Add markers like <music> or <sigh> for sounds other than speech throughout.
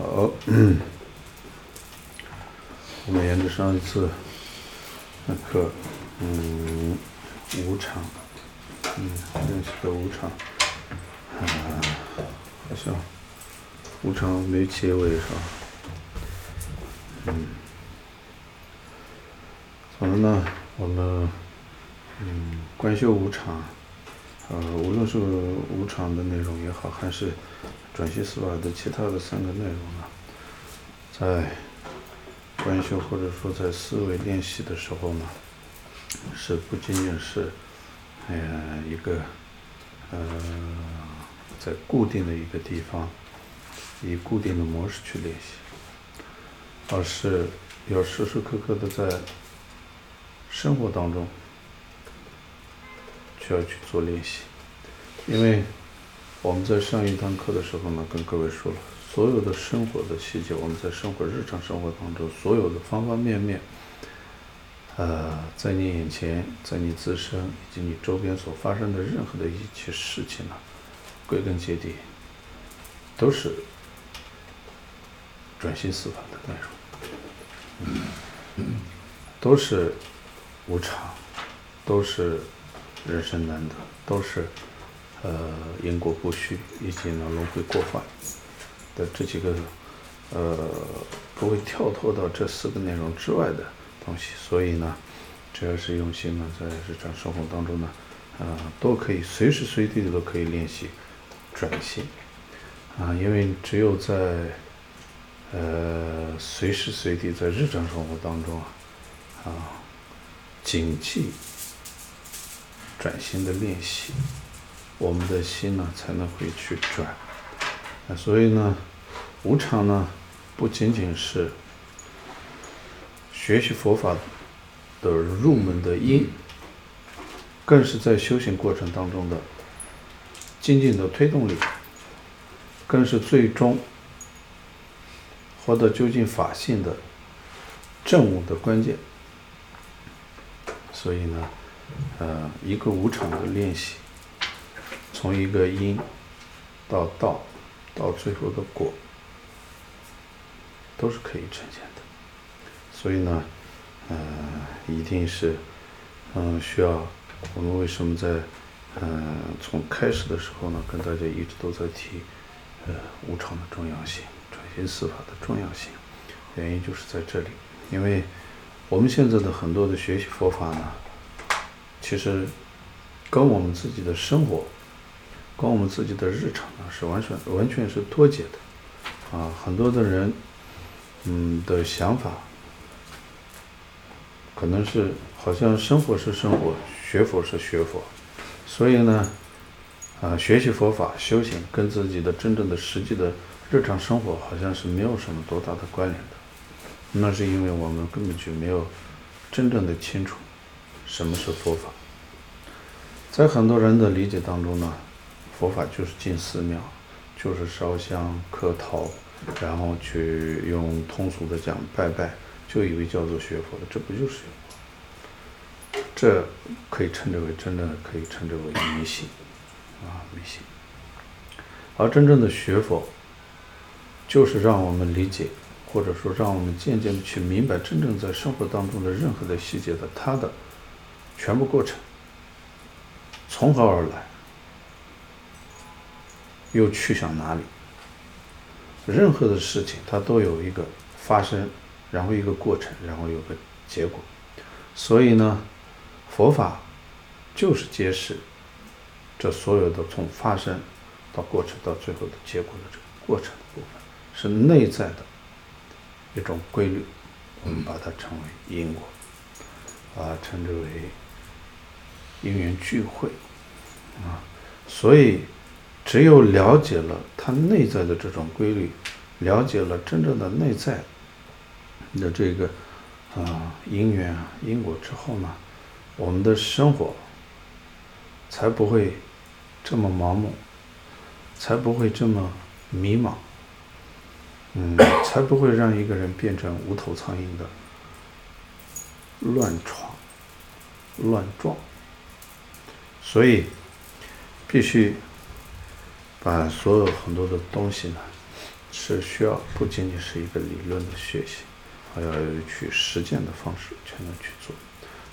好，<clears throat> 我们沿着上一次那课，嗯，无常，嗯，认识的无常，啊，好像无常没结尾是吧？嗯，好了呢，我们嗯，观修无常，呃，无论是无常的内容也好，还是。转心思法的其他的三个内容呢，在观修或者说在思维练习的时候呢，是不仅仅是，呃，一个，呃，在固定的一个地方，以固定的模式去练习，而是要时时刻刻的在生活当中，需要去做练习，因为。我们在上一堂课的时候呢，跟各位说了，所有的生活的细节，我们在生活日常生活当中，所有的方方面面，呃，在你眼前，在你自身以及你周边所发生的任何的一切事情呢，归根结底，都是转心四法的内容，都是无常，都是人生难得，都是。呃，因果不虚，以及呢轮回过患的这几个，呃，不会跳脱到这四个内容之外的东西，所以呢，只要是用心呢，在日常生活当中呢，啊、都可以随时随地的都可以练习转心，啊，因为只有在，呃，随时随地在日常生活当中啊，啊，谨记转心的练习。我们的心呢，才能会去转，啊，所以呢，无常呢，不仅仅是学习佛法的入门的因，更是在修行过程当中的精进的推动力，更是最终获得究竟法性的证悟的关键。所以呢，呃，一个无常的练习。从一个因到道，到最后的果，都是可以呈现的。所以呢，呃，一定是，嗯、呃，需要我们为什么在，嗯、呃，从开始的时候呢，跟大家一直都在提，呃，无常的重要性，转心思法的重要性，原因就是在这里。因为我们现在的很多的学习佛法呢，其实跟我们自己的生活。跟我们自己的日常呢是完全完全是脱节的，啊，很多的人，嗯的想法，可能是好像生活是生活，学佛是学佛，所以呢，啊，学习佛法修行跟自己的真正的实际的日常生活好像是没有什么多大的关联的，那是因为我们根本就没有真正的清楚什么是佛法，在很多人的理解当中呢。佛法就是进寺庙，就是烧香磕头，然后去用通俗的讲拜拜，就以为叫做学佛的，这不就是？这可以称之为真正的，可以称之为迷信啊，迷信。而真正的学佛，就是让我们理解，或者说让我们渐渐的去明白，真正在生活当中的任何的细节的它的全部过程，从何而来？又去向哪里？任何的事情，它都有一个发生，然后一个过程，然后有个结果。所以呢，佛法就是揭示这所有的从发生到过程到最后的结果的这个过程的部分，是内在的一种规律。我们把它称为因果，啊称之为因缘聚会啊。所以。只有了解了它内在的这种规律，了解了真正的内在的这个啊因缘啊因果之后呢，我们的生活才不会这么盲目，才不会这么迷茫，嗯，才不会让一个人变成无头苍蝇的乱闯、乱撞。所以必须。把所有很多的东西呢，是需要不仅仅是一个理论的学习，还要有去实践的方式才能去做。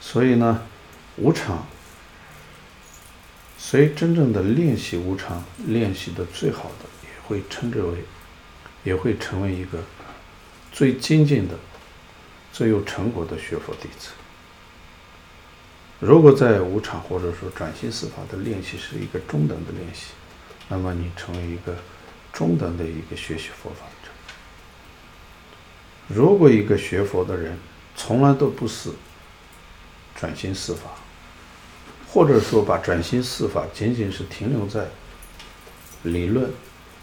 所以呢，无常，谁真正的练习无常，练习的最好的，也会称之为，也会成为一个最精进的、最有成果的学佛弟子。如果在无常或者说转心四法的练习是一个中等的练习，那么你成为一个中等的一个学习佛法者。如果一个学佛的人从来都不是转心四法，或者说把转心四法仅仅是停留在理论，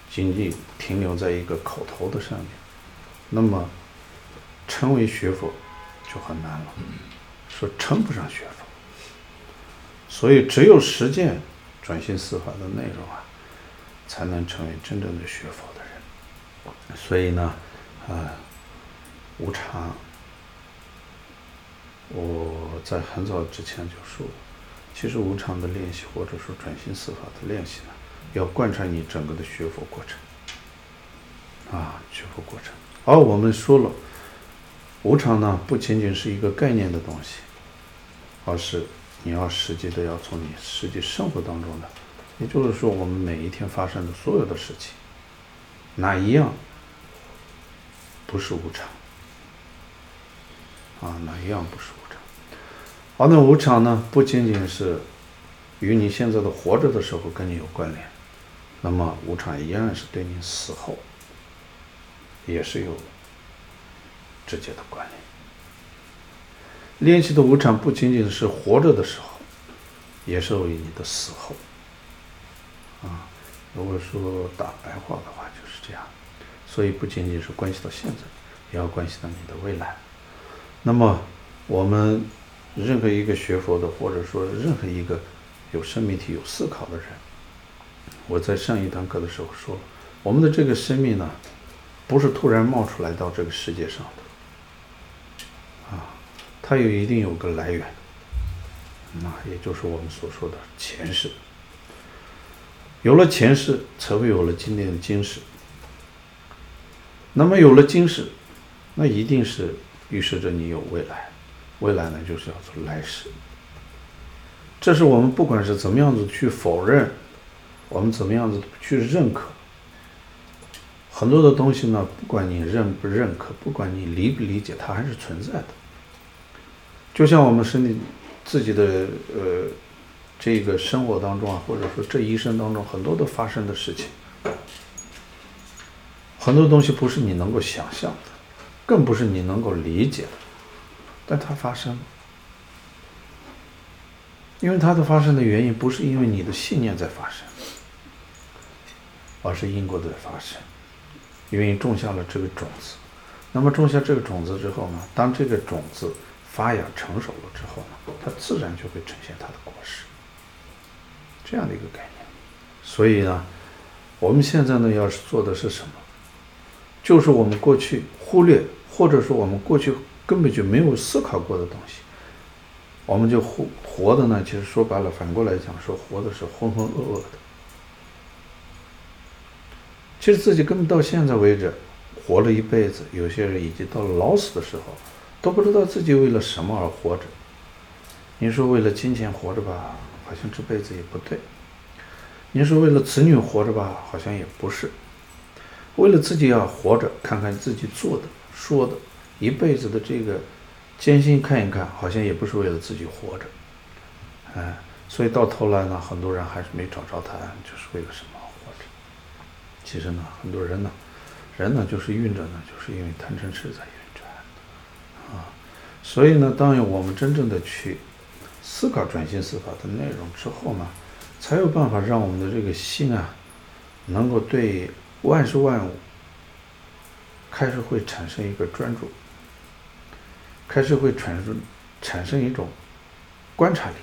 仅仅停留在一个口头的上面，那么成为学佛就很难了，说称不上学。所以，只有实践转心四法的内容啊，才能成为真正的学佛的人。所以呢，啊，无常，我在很早之前就说，其实无常的练习，或者说转心四法的练习呢，要贯穿你整个的学佛过程。啊，学佛过程。而我们说了，无常呢，不仅仅是一个概念的东西，而是。你要实际的要从你实际生活当中的，也就是说，我们每一天发生的所有的事情，哪一样不是无常？啊，哪一样不是无常？而那无常呢，不仅仅是与你现在的活着的时候跟你有关联，那么无常依然是对你死后也是有直接的关联。练习的无常不仅仅是活着的时候，也是为你的死后。啊，如果说打白话的话就是这样，所以不仅仅是关系到现在，也要关系到你的未来。那么，我们任何一个学佛的，或者说任何一个有生命体、有思考的人，我在上一堂课的时候说，我们的这个生命呢，不是突然冒出来到这个世界上的。它有一定有个来源，那也就是我们所说的前世。有了前世，才会有了今天的今世。那么有了今世，那一定是预示着你有未来。未来呢，就是要做来世。这是我们不管是怎么样子去否认，我们怎么样子去认可，很多的东西呢，不管你认不认可，不管你理不理解，它还是存在的。就像我们身体自己的呃这个生活当中啊，或者说这一生当中很多的发生的事情，很多东西不是你能够想象的，更不是你能够理解的，但它发生了，因为它的发生的原因不是因为你的信念在发生，而是因果在发生，因为你种下了这个种子，那么种下这个种子之后呢，当这个种子。发芽成熟了之后呢，它自然就会呈现它的果实，这样的一个概念。所以呢，我们现在呢要是做的是什么？就是我们过去忽略，或者说我们过去根本就没有思考过的东西，我们就活活的呢，其实说白了，反过来讲，说活的是浑浑噩噩的。其实自己根本到现在为止，活了一辈子，有些人已经到了老死的时候。都不知道自己为了什么而活着。你说为了金钱活着吧，好像这辈子也不对；你说为了子女活着吧，好像也不是。为了自己要活着，看看自己做的、说的，一辈子的这个艰辛看一看，好像也不是为了自己活着。哎，所以到头来呢，很多人还是没找着答案，就是为了什么活着？其实呢，很多人呢，人呢就是运着呢，就是因为贪嗔痴在。所以呢，当我们真正的去思考转心四法的内容之后呢，才有办法让我们的这个心啊，能够对万事万物开始会产生一个专注，开始会产生产生一种观察力。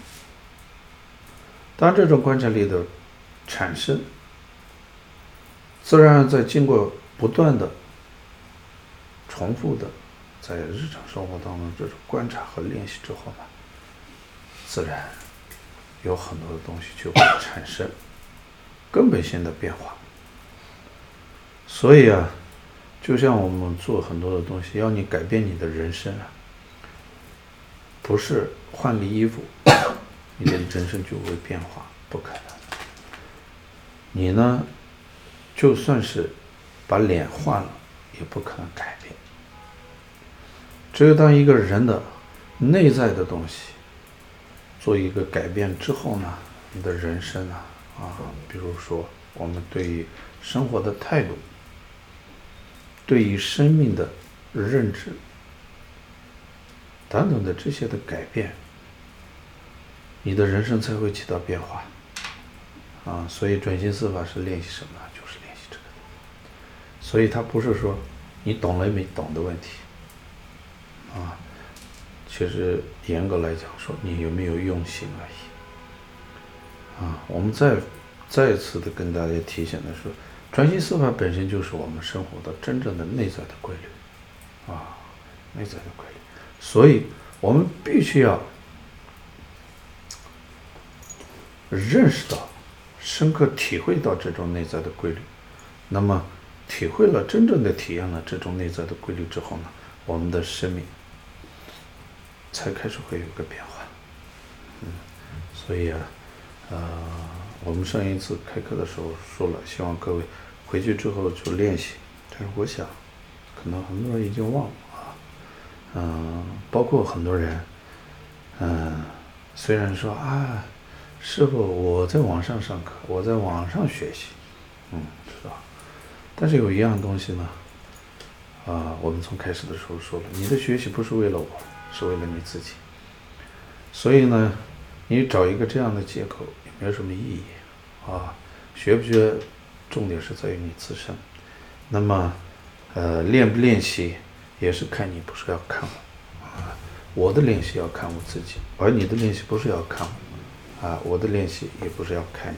当这种观察力的产生，自然在经过不断的重复的。在日常生活当中，这种观察和练习之后呢，自然有很多的东西就会产生根本性的变化。所以啊，就像我们做很多的东西，要你改变你的人生啊，不是换个衣服，你的人生就会变化，不可能。你呢，就算是把脸换了，也不可能改变。只有当一个人的内在的东西做一个改变之后呢，你的人生啊，啊，比如说我们对于生活的态度，对于生命的认知等等的这些的改变，你的人生才会起到变化。啊，所以转心四法是练习什么？就是练习这个。所以它不是说你懂了没懂的问题。啊，其实严格来讲说，你有没有用心而已。啊，我们再再次的跟大家提醒的是，转心四法本身就是我们生活的真正的内在的规律。啊，内在的规律。所以我们必须要认识到。深刻体会到这种内在的规律，那么体会了真正的体验了这种内在的规律之后呢，我们的生命才开始会有个变化。嗯，所以啊，呃，我们上一次开课的时候说了，希望各位回去之后就练习。但是我想，可能很多人已经忘了啊。嗯、包括很多人，嗯、虽然说啊。师傅，我在网上上课，我在网上学习，嗯，知道？但是有一样东西呢，啊，我们从开始的时候说了，你的学习不是为了我，是为了你自己。所以呢，你找一个这样的借口也没有什么意义，啊，学不学，重点是在于你自身。那么，呃，练不练习也是看你，不是要看我，啊，我的练习要看我自己，而你的练习不是要看我。啊，我的练习也不是要看你，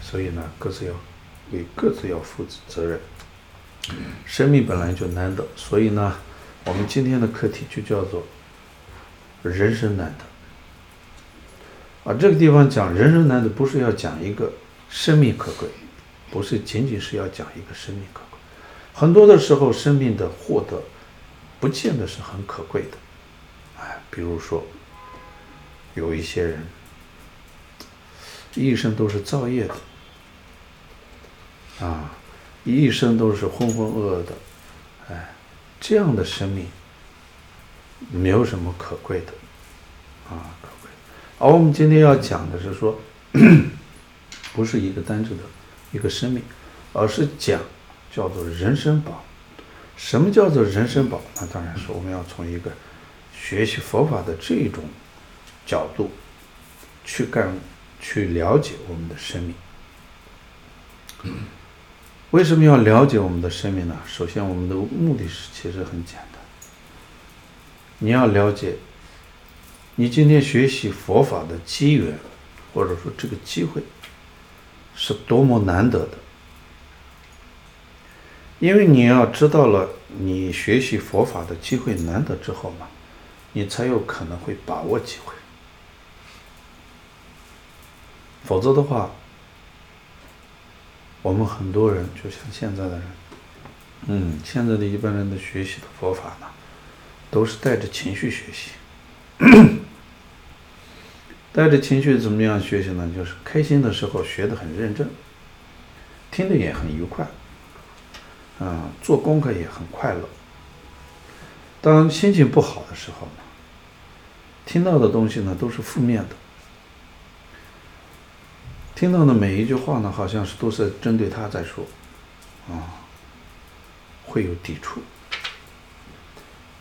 所以呢，各自要为各自要负责任。生命本来就难得，所以呢，我们今天的课题就叫做人生难得。啊，这个地方讲人生难得，不是要讲一个生命可贵，不是仅仅是要讲一个生命可贵。很多的时候，生命的获得不见得是很可贵的。哎，比如说有一些人。一生都是造业的，啊，一生都是浑浑噩噩的，哎，这样的生命没有什么可贵的，啊，可贵。而我们今天要讲的是说，<clears throat> 不是一个单纯的一个生命，而是讲叫做人生宝。什么叫做人生宝？那当然是我们要从一个学习佛法的这种角度去干。去了解我们的生命。为什么要了解我们的生命呢？首先，我们的目的是其实很简单。你要了解，你今天学习佛法的机缘，或者说这个机会，是多么难得的。因为你要知道了，你学习佛法的机会难得之后嘛，你才有可能会把握机会。否则的话，我们很多人就像现在的人，嗯，现在的一般人的学习的佛法呢，都是带着情绪学习，<clears throat> 带着情绪怎么样学习呢？就是开心的时候学得很认真，听得也很愉快，啊，做功课也很快乐。当心情不好的时候呢，听到的东西呢都是负面的。听到的每一句话呢，好像是都是针对他在说，啊，会有抵触。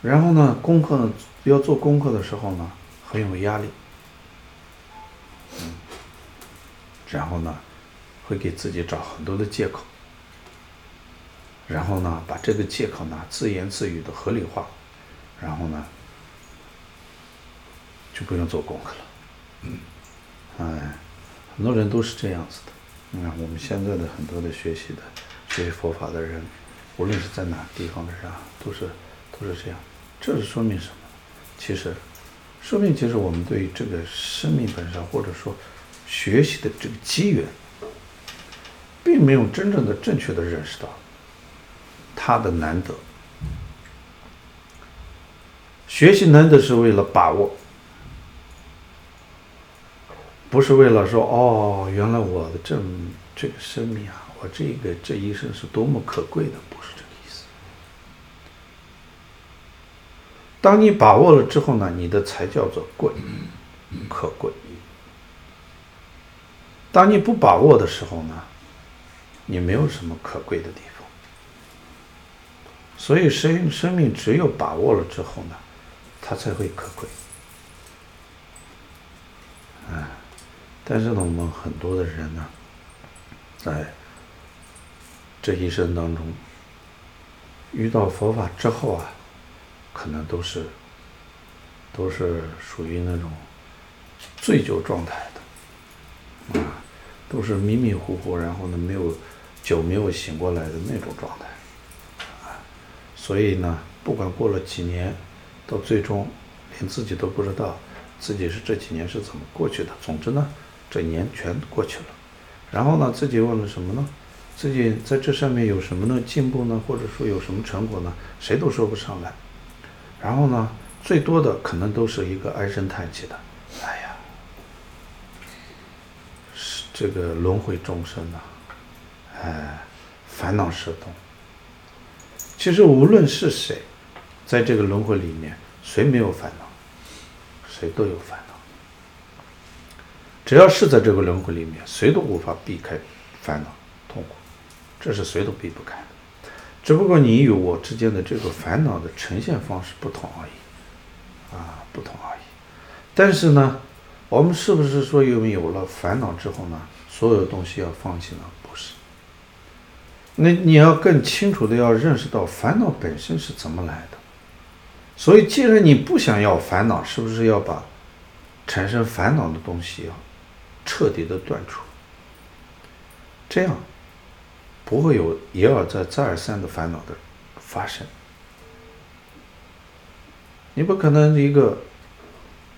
然后呢，功课呢，要做功课的时候呢，很有压力，嗯，然后呢，会给自己找很多的借口，然后呢，把这个借口呢，自言自语的合理化，然后呢，就不用做功课了，嗯，哎。很多人都是这样子的，你看我们现在的很多的学习的学习佛法的人，无论是在哪个地方的人啊，都是都是这样。这是说明什么？其实，说明其实我们对这个生命本身，或者说学习的这个机缘，并没有真正的正确的认识到，他的难得。学习难得是为了把握，不是为了说哦，原来我的这这个生命啊，我这个这一生是多么可贵的，不是这个意思。当你把握了之后呢，你的才叫做贵，可贵。当你不把握的时候呢，你没有什么可贵的地方。所以生生命只有把握了之后呢，它才会可贵。啊，但是呢，我们很多的人呢，在这一生当中遇到佛法之后啊，可能都是都是属于那种醉酒状态的，啊。都是迷迷糊糊，然后呢，没有酒没有醒过来的那种状态，啊，所以呢，不管过了几年，到最终连自己都不知道自己是这几年是怎么过去的。总之呢，这年全过去了，然后呢，自己问了什么呢？自己在这上面有什么呢？进步呢？或者说有什么成果呢？谁都说不上来。然后呢，最多的可能都是一个唉声叹气的。哎呀，是这个轮回众生呐、啊，哎，烦恼事多。其实无论是谁，在这个轮回里面，谁没有烦恼？谁都有烦恼。只要是在这个轮回里面，谁都无法避开烦恼痛苦，这是谁都避不开的。只不过你与我之间的这个烦恼的呈现方式不同而已，啊，不同而已。但是呢，我们是不是说，因为有了烦恼之后呢，所有东西要放弃呢？不是。那你要更清楚的要认识到烦恼本身是怎么来的。所以，既然你不想要烦恼，是不是要把产生烦恼的东西要彻底的断除？这样不会有一而再、再而三的烦恼的发生。你不可能一个。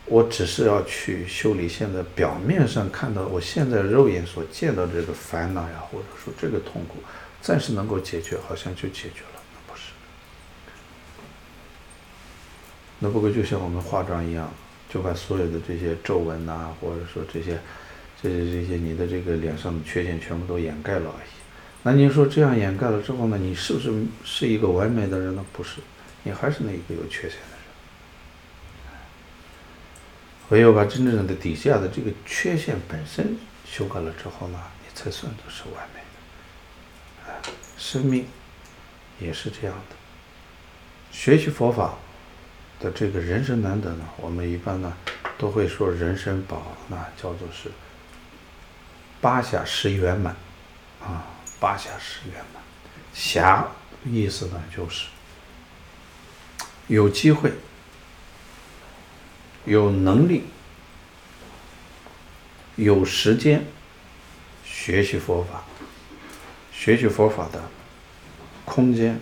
我只是要去修理现在表面上看到，我现在肉眼所见到这个烦恼呀，或者说这个痛苦，暂时能够解决，好像就解决了，那不是。那不过就像我们化妆一样，就把所有的这些皱纹呐，或者说这些、这些、这些你的这个脸上的缺陷全部都掩盖了而已。那您说这样掩盖了之后呢，你是不是是一个完美的人呢？不是，你还是那一个有缺陷的人。唯有把真正的底下的这个缺陷本身修改了之后呢，你才算作是完美的。啊，生命也是这样的。学习佛法的这个人生难得呢，我们一般呢都会说人生宝，那叫做是八下十圆满啊，八暇是圆满。暇意思呢就是有机会。有能力、有时间学习佛法，学习佛法的空间、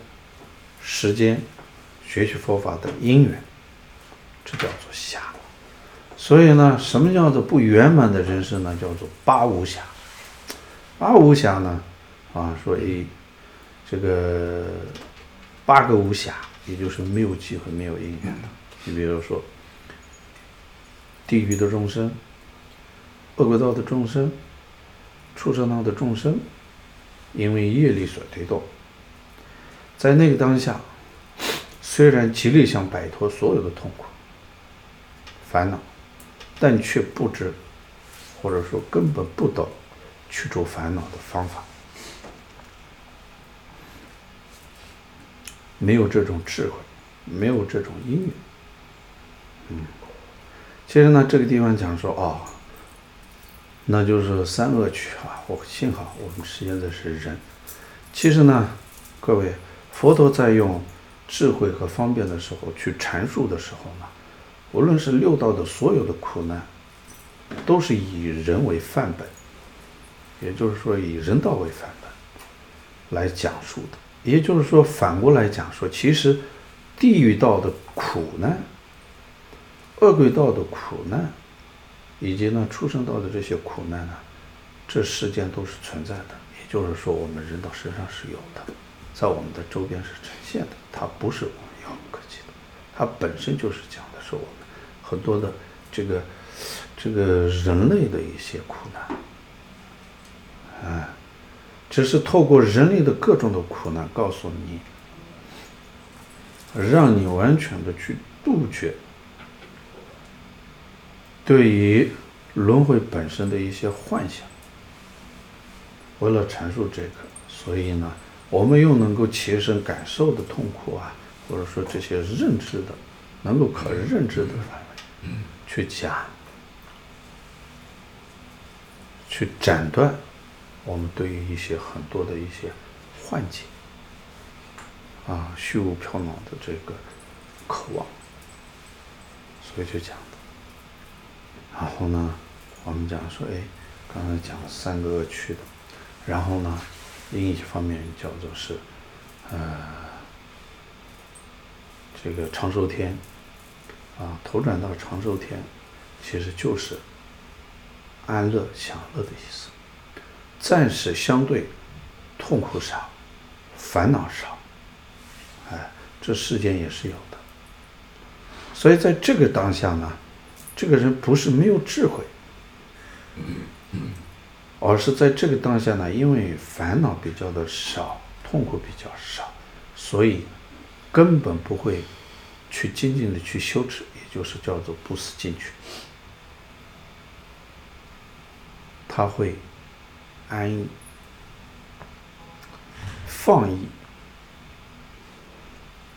时间，学习佛法的因缘，这叫做暇。所以呢，什么叫做不圆满的人生呢？叫做八无暇。八无暇呢，啊，所以这个八个无暇，也就是没有机会、没有因缘的。你比如说。地狱的众生、恶鬼道的众生、畜生道的众生，因为业力所推动，在那个当下，虽然极力想摆脱所有的痛苦、烦恼，但却不知，或者说根本不懂去除烦恼的方法，没有这种智慧，没有这种因缘，嗯。其实呢，这个地方讲说哦，那就是三恶趣啊。我幸好我们实现在是人。其实呢，各位，佛陀在用智慧和方便的时候去阐述的时候呢，无论是六道的所有的苦难，都是以人为范本，也就是说以人道为范本来讲述的。也就是说，反过来讲说，其实地狱道的苦难。恶鬼道的苦难，以及呢畜生道的这些苦难呢，这世间都是存在的。也就是说，我们人道身上是有的。在我们的周边是呈现的，它不是我们遥不可及的，它本身就是讲的是我们很多的这个这个人类的一些苦难，啊，只是透过人类的各种的苦难，告诉你，让你完全的去杜绝对于轮回本身的一些幻想。为了阐述这个，所以呢。我们又能够切身感受的痛苦啊，或者说这些认知的，能够可认知的范围，去讲，去斩断我们对于一些很多的一些幻境啊，虚无缥缈的这个渴望，所以就讲。然后呢，我们讲说，哎，刚才讲了三个恶趣的，然后呢。另一方面叫做是，呃，这个长寿天，啊，投转到长寿天，其实就是安乐享乐的意思，暂时相对痛苦少，烦恼少，哎，这世间也是有的。所以在这个当下呢，这个人不是没有智慧。而是在这个当下呢，因为烦恼比较的少，痛苦比较少，所以根本不会去精进的去修持，也就是叫做不思进取。他会安逸、放逸，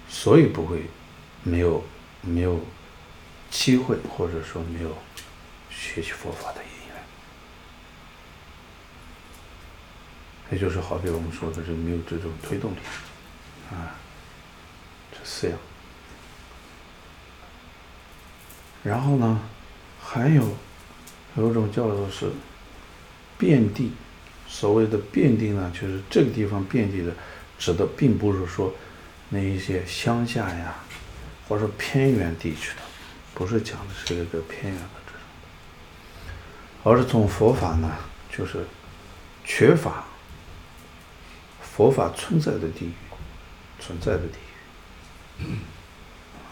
所以不会没有没有机会，或者说没有学习佛法的意义。也就是好比我们说的，这没有这种推动力，啊，这四样。然后呢，还有有一种叫做是遍地，所谓的遍地呢，就是这个地方遍地的，指的并不是说那一些乡下呀，或者偏远地区的，不是讲的是一个偏远的这种，而是从佛法呢，就是缺乏。佛法存在的地域，存在的地域，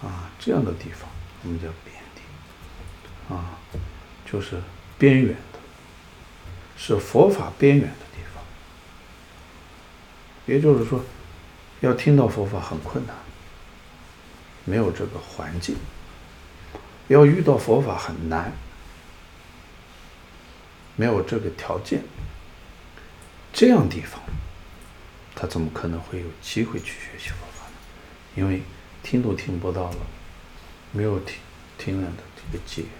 啊，这样的地方我们叫边地，啊，就是边缘，是佛法边缘的地方。也就是说，要听到佛法很困难，没有这个环境；要遇到佛法很难，没有这个条件。这样地方。他怎么可能会有机会去学习佛法呢？因为听都听不到了，没有听听了的这个机缘。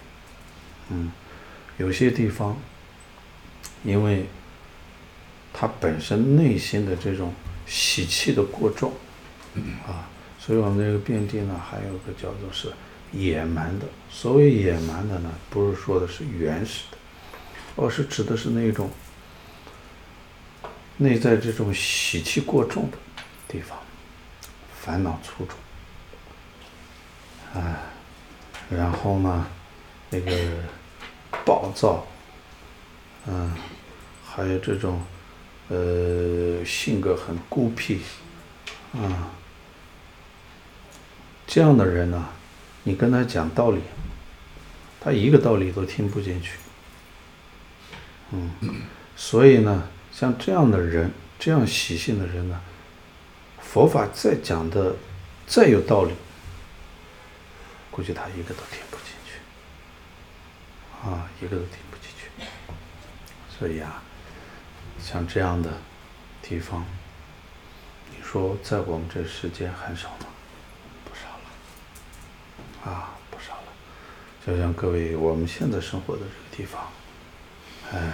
嗯，有些地方，因为他本身内心的这种喜气的过重，啊，所以我们这个遍地呢，还有个叫做是野蛮的。所谓野蛮的呢，不是说的是原始的，而是指的是那种。内在这种喜气过重的地方，烦恼粗重，啊，然后呢，那个暴躁，嗯，还有这种，呃，性格很孤僻，啊，这样的人呢，你跟他讲道理，他一个道理都听不进去，嗯，所以呢。像这样的人，这样习性的人呢，佛法再讲的再有道理，估计他一个都听不进去，啊，一个都听。所以啊，像这样的地方，你说在我们这世间很少吗？不少了，啊，不少了。就像各位我们现在生活的这个地方，哎。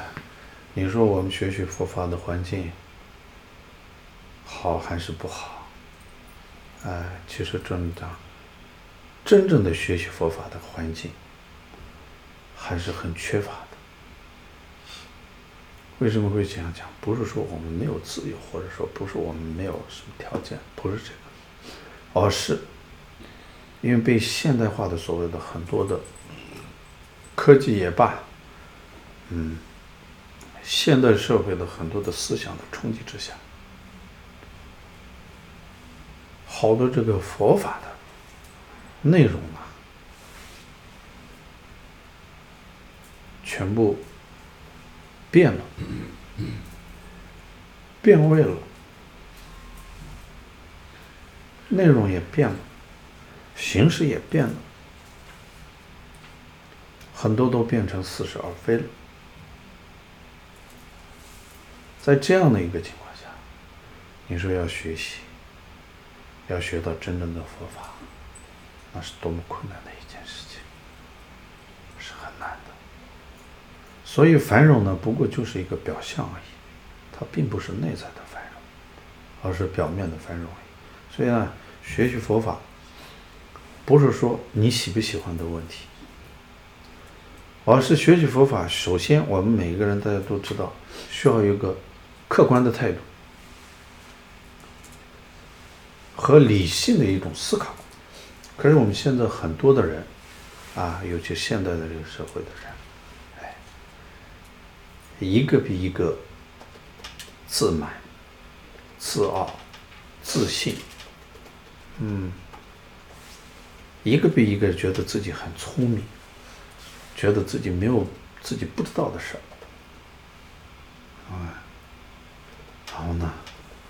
你说我们学习佛法的环境好还是不好？哎，其实真的，真正的学习佛法的环境还是很缺乏的。为什么会这样讲？不是说我们没有自由，或者说不是我们没有什么条件，不是这个，而是因为被现代化的所谓的很多的科技也罢，嗯。现代社会的很多的思想的冲击之下，好多这个佛法的内容啊，全部变了，变味了，内容也变了，形式也变了，很多都变成似是而非了。在这样的一个情况下，你说要学习，要学到真正的佛法，那是多么困难的一件事情，是很难的。所以繁荣呢，不过就是一个表象而已，它并不是内在的繁荣，而是表面的繁荣。所以呢，学习佛法，不是说你喜不喜欢的问题，而是学习佛法，首先我们每一个人大家都知道，需要一个。客观的态度和理性的一种思考，可是我们现在很多的人，啊，尤其现代的这个社会的人，一个比一个自满、自傲、自信，嗯，一个比一个觉得自己很聪明，觉得自己没有自己不知道的事儿，啊。然后呢，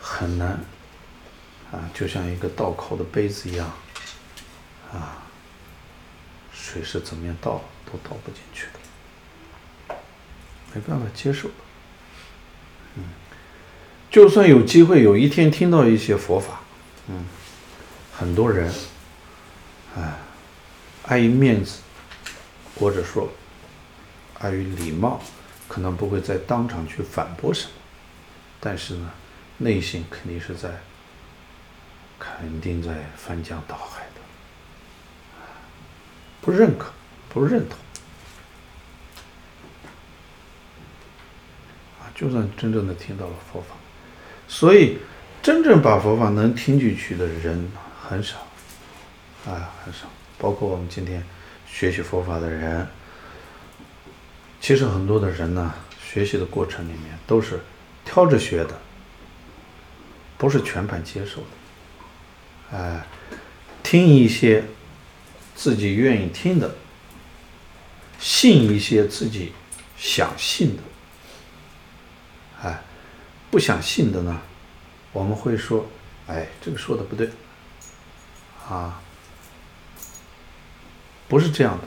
很难，啊，就像一个倒扣的杯子一样，啊，水是怎么样倒都倒不进去的，没办法接受。嗯，就算有机会有一天听到一些佛法，嗯，很多人，哎，碍于面子，或者说碍于礼貌，可能不会再当场去反驳什么。但是呢，内心肯定是在，肯定在翻江倒海的，不认可，不认同，就算真正的听到了佛法，所以真正把佛法能听进去的人很少，啊，很少，包括我们今天学习佛法的人，其实很多的人呢，学习的过程里面都是。挑着学的，不是全盘接受的，哎，听一些自己愿意听的，信一些自己想信的，不想信的呢，我们会说，哎，这个说的不对，啊，不是这样的，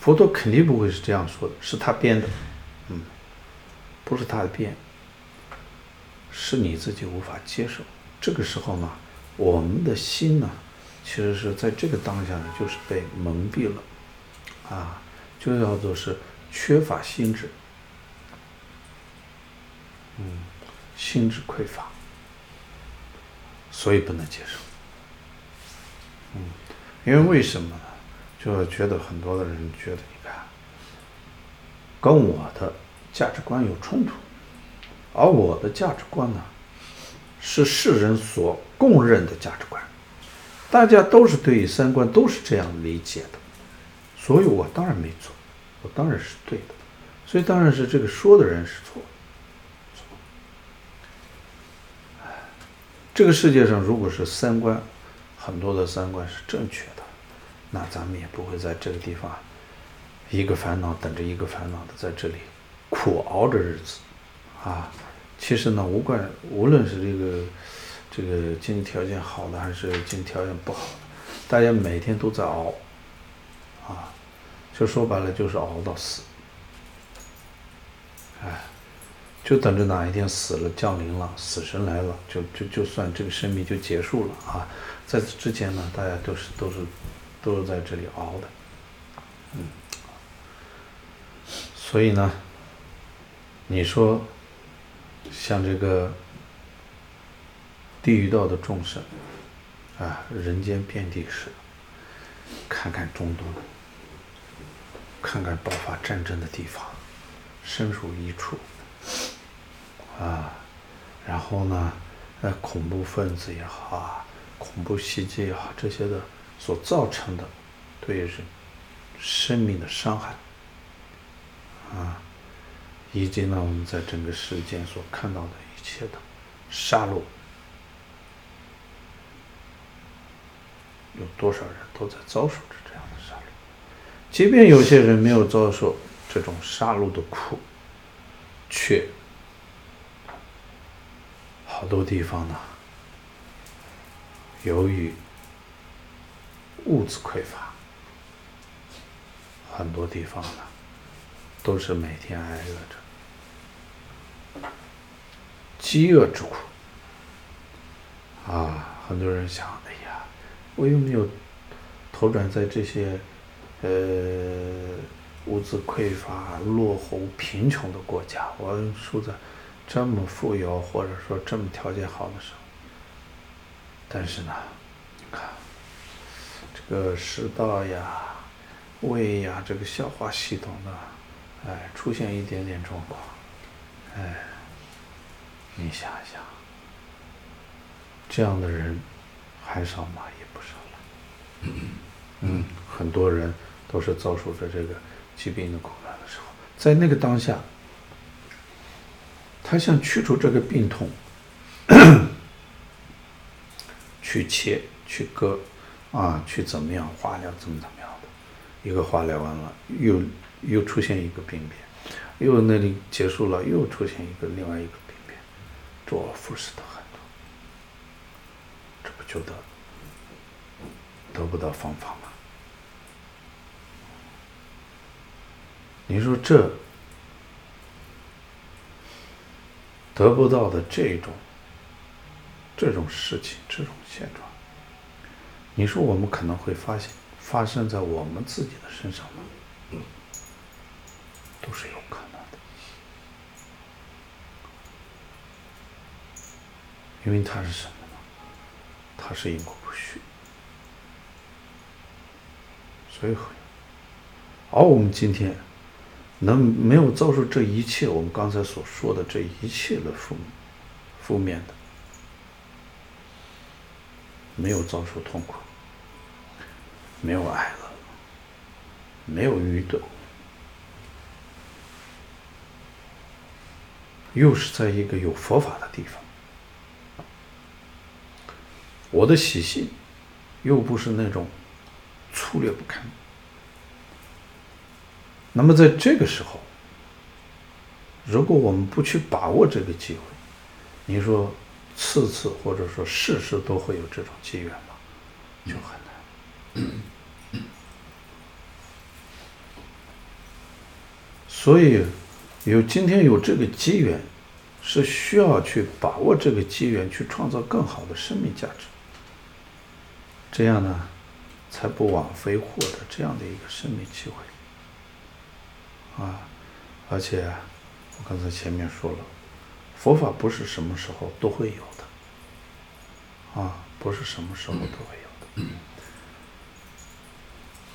佛陀肯定不会是这样说的，是他编的，嗯，不是他的编。是你自己无法接受，这个时候呢，我们的心呢，其实是在这个当下呢，就是被蒙蔽了，啊，就叫做是缺乏心智，嗯，心智匮乏，所以不能接受，嗯，因为为什么呢？就觉得很多的人觉得，你看，跟我的价值观有冲突。而我的价值观呢，是世人所公认的价值观，大家都是对三观都是这样理解的，所以我当然没错，我当然是对的，所以当然是这个说的人是错的。这个世界上如果是三观，很多的三观是正确的，那咱们也不会在这个地方，一个烦恼等着一个烦恼的在这里苦熬着日子。啊，其实呢，无关，无论是这个这个经济条件好的还是经济条件不好的，大家每天都在熬，啊，就说白了就是熬到死，哎，就等着哪一天死了降临了，死神来了，就就就算这个生命就结束了啊。在此之前呢，大家都是都是都是在这里熬的，嗯，所以呢，你说。像这个地狱道的众生，啊，人间遍地是，看看中东，看看爆发战争的地方，身首异处，啊，然后呢，呃，恐怖分子也好啊，恐怖袭击也好，这些的所造成的对人生命的伤害，啊。以及呢，我们在整个世间所看到的一切的杀戮，有多少人都在遭受着这样的杀戮。即便有些人没有遭受这种杀戮的苦，却好多地方呢，由于物质匮乏，很多地方呢都是每天挨饿着，饥饿之苦。啊，很多人想，哎呀，我又没有投转在这些呃物质匮乏、落后、贫穷的国家？我输在这么富有或者说这么条件好的时候，但是呢，你看这个食道呀、胃呀、这个消化系统呢，哎，出现一点点状况，哎，你想一想。这样的人还少吗？也不少了。<laughs> 嗯，很多人都是遭受着这个疾病的苦难的时候，在那个当下，他想去除这个病痛，<coughs> 去切、去割，啊，去怎么样化疗，怎么怎么样的，一个化疗完了，又又出现一个病变，又那里结束了，又出现一个另外一个病变，周而复始的很。觉得得不到方法吗？你说这得不到的这种这种事情，这种现状，你说我们可能会发现发生在我们自己的身上吗？都是有可能的，因为它是什么呢？它是因果不虚，所以，而我们今天能没有遭受这一切，我们刚才所说的这一切的负负面的，没有遭受痛苦，没有挨饿，没有愚钝，又是在一个有佛法的地方。我的习性，又不是那种粗劣不堪。那么在这个时候，如果我们不去把握这个机会，你说次次或者说事事都会有这种机缘吗？就很难。所以有今天有这个机缘，是需要去把握这个机缘，去创造更好的生命价值。这样呢，才不枉费获得这样的一个生命机会啊！而且，我刚才前面说了，佛法不是什么时候都会有的啊，不是什么时候都会有的。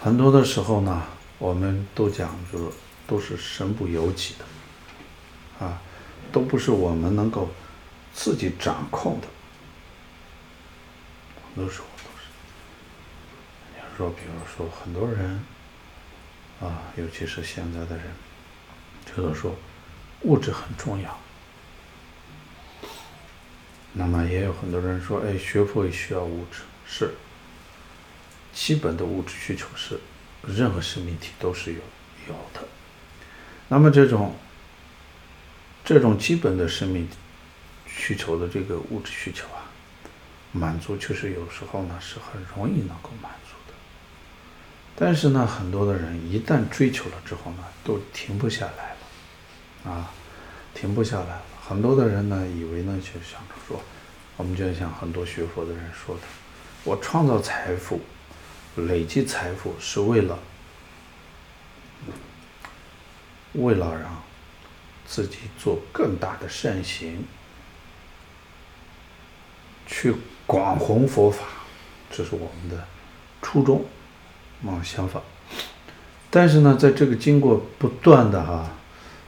很多的时候呢，我们都讲说，都是身不由己的啊，都不是我们能够自己掌控的，很多时候都是。你。说，比如说，很多人啊，尤其是现在的人，就是说物质很重要。那么也有很多人说，哎，学佛也需要物质，是基本的物质需求是任何生命体都是有有的。那么这种这种基本的生命需求的这个物质需求啊，满足确实有时候呢是很容易能够满足。但是呢，很多的人一旦追求了之后呢，都停不下来了，啊，停不下来了。很多的人呢，以为呢，就想着说，我们就像很多学佛的人说的，我创造财富、累积财富是为了，为了让自己做更大的善行，去广弘佛法，这是我们的初衷。啊，想法，但是呢，在这个经过不断的哈、啊，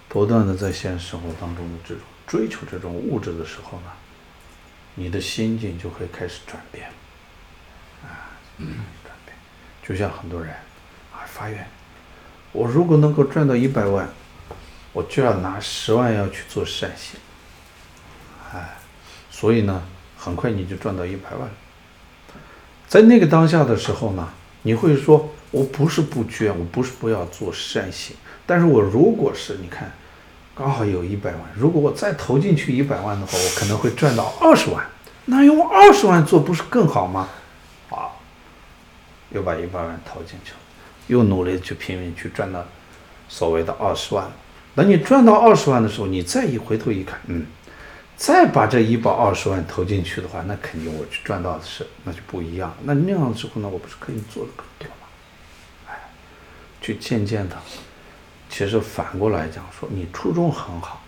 不断的在现实生活当中的这种追求这种物质的时候呢，你的心境就会开始转变，啊，嗯，转变，就像很多人啊发愿，我如果能够赚到一百万，我就要拿十万要去做善行，哎，所以呢，很快你就赚到一百万。在那个当下的时候呢，你会说，我不是不捐，我不是不要做善行，但是我如果是你看，刚好有一百万，如果我再投进去一百万的话，我可能会赚到二十万，那用二十万做不是更好吗？啊，又把一百万投进去了，又努力去拼命去赚到所谓的二十万。等你赚到二十万的时候，你再一回头一看，嗯。再把这一百二十万投进去的话，那肯定我去赚到的是，那就不一样。那那样之后呢，我不是可以做的更多吗？哎，去渐渐的，其实反过来讲说，你初衷很好，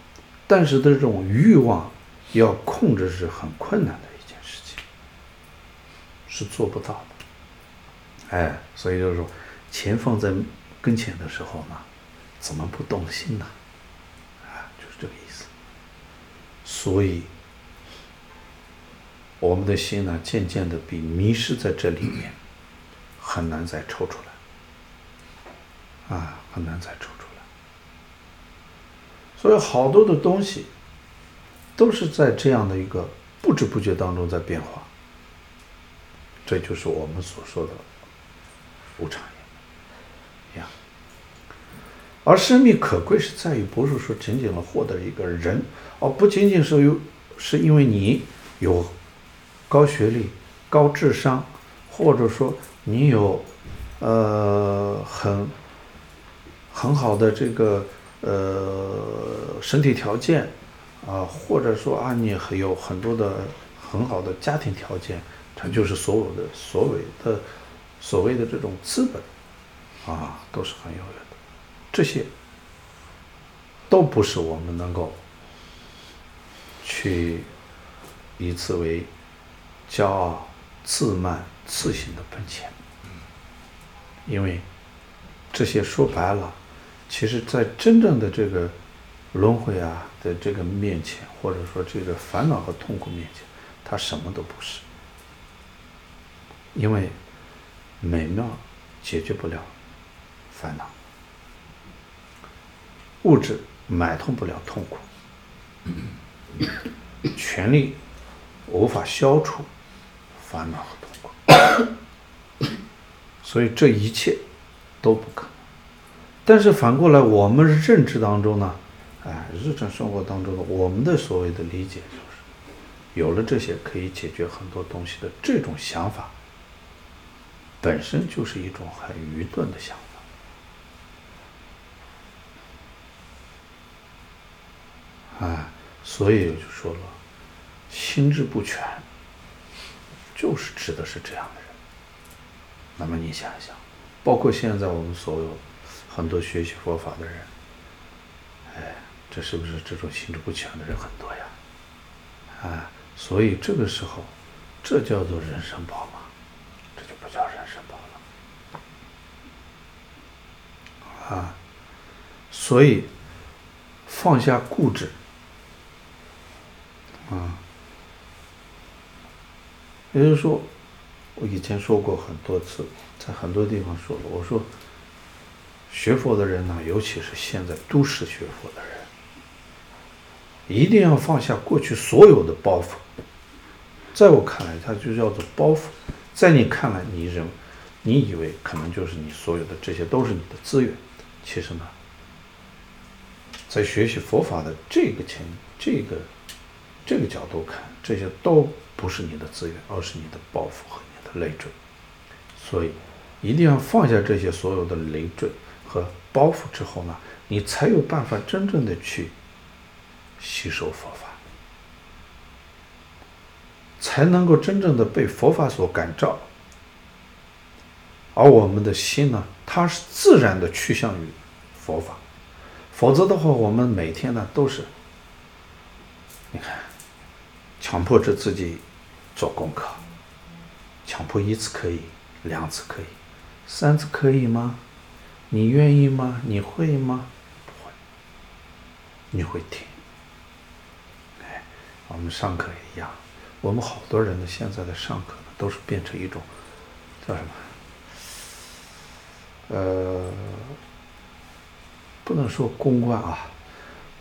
但是的这种欲望要控制是很困难的一件事情，是做不到的。哎，所以就是说，钱放在跟前的时候呢，怎么不动心呢？所以，我们的心呢，渐渐的被迷失在这里面，很难再抽出来，啊，很难再抽出来。所以，好多的东西都是在这样的一个不知不觉当中在变化。这就是我们所说的无常一样。而生命可贵是在于，不是说仅仅的获得一个人，而不仅仅是有，是因为你有高学历、高智商，或者说你有呃很很好的这个呃身体条件啊，或者说啊你还有很多的很好的家庭条件，它就是所有的所谓的所谓的这种资本啊，都是很有的。这些都不是我们能够去以此为骄傲、自慢、自信的本钱，因为这些说白了，其实在真正的这个轮回啊的这个面前，或者说这个烦恼和痛苦面前，它什么都不是，因为美妙解决不了烦恼。物质买通不了痛苦，权力无法消除烦恼和痛苦，所以这一切都不可能。但是反过来，我们认知当中呢，哎，日常生活当中的我们的所谓的理解就是，有了这些可以解决很多东西的这种想法，本身就是一种很愚钝的想法。啊，所以就说了，心智不全，就是指的是这样的人。那么你想一想，包括现在我们所有很多学习佛法的人，哎，这是不是这种心智不全的人很多呀？啊，所以这个时候，这叫做人生宝马，这就不叫人生宝了。啊，所以放下固执。啊，也就是说，我以前说过很多次，在很多地方说了，我说，学佛的人呢，尤其是现在都市学佛的人，一定要放下过去所有的包袱。在我看来，它就叫做包袱；在你看来，你认为，你以为可能就是你所有的这些都是你的资源，其实呢，在学习佛法的这个前这个。这个角度看，这些都不是你的资源，而是你的包袱和你的累赘。所以，一定要放下这些所有的累赘和包袱之后呢，你才有办法真正的去吸收佛法，才能够真正的被佛法所感召。而我们的心呢，它是自然的趋向于佛法，否则的话，我们每天呢都是，你看。强迫着自己做功课，强迫一次可以，两次可以，三次可以吗？你愿意吗？你会吗？不会。你会听。哎，我们上课也一样，我们好多人呢，现在的上课呢，都是变成一种叫什么？呃，不能说公关啊，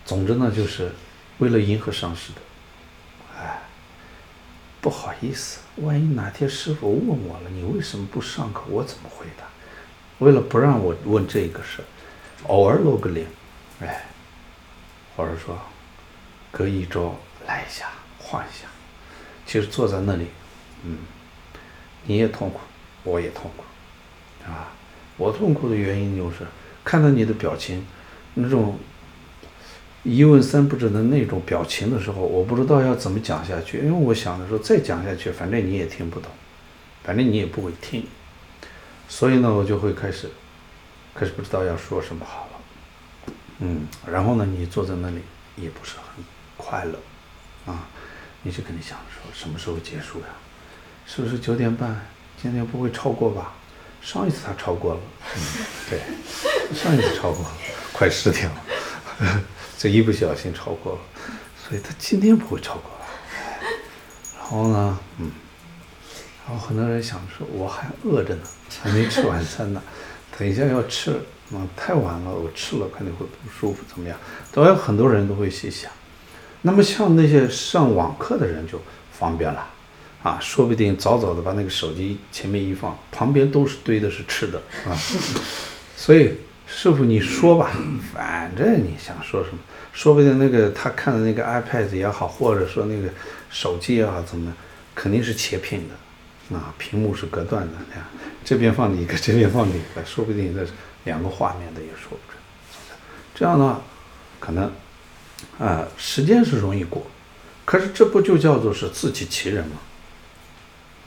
总之呢，就是为了迎合上司的。哎不好意思，万一哪天师傅问我了，你为什么不上课？我怎么回答？为了不让我问这个事，偶尔露个脸，哎，或者说隔一周来一下，晃一下。其实坐在那里，嗯，你也痛苦，我也痛苦，啊，我痛苦的原因就是看到你的表情，那种一问三不知的那种表情的时候，我不知道要怎么讲下去，因为我想着说再讲下去，反正你也听不懂，反正你也不会听，所以呢，我就会开始，开始不知道要说什么好了，嗯，然后呢，你坐在那里也不是很快乐，啊。你就肯定想说什么时候结束呀？是不是九点半？今天不会超过吧？上一次他超过了，嗯，对，上一次超过了，快十天了，这一不小心超过了，所以他今天不会超过了。然后呢，嗯，然后很多人想说我还饿着呢，还没吃晚餐呢，等一下要吃，嗯，太晚了，我吃了肯定会不舒服，怎么样？都有很多人都会去想。那么像那些上网课的人就方便了，啊，说不定早早的把那个手机前面一放，旁边都是堆的是吃的啊，<laughs> 所以师傅你说吧，反正你想说什么，说不定那个他看的那个 iPad 也好，或者说那个手机也好，怎么肯定是切屏的，啊，屏幕是隔断的，这边放你一个，<laughs> 这边放你一个，说不定这两个画面的也说不准，这样的话可能。啊，时间是容易过，可是这不就叫做是自欺欺人吗？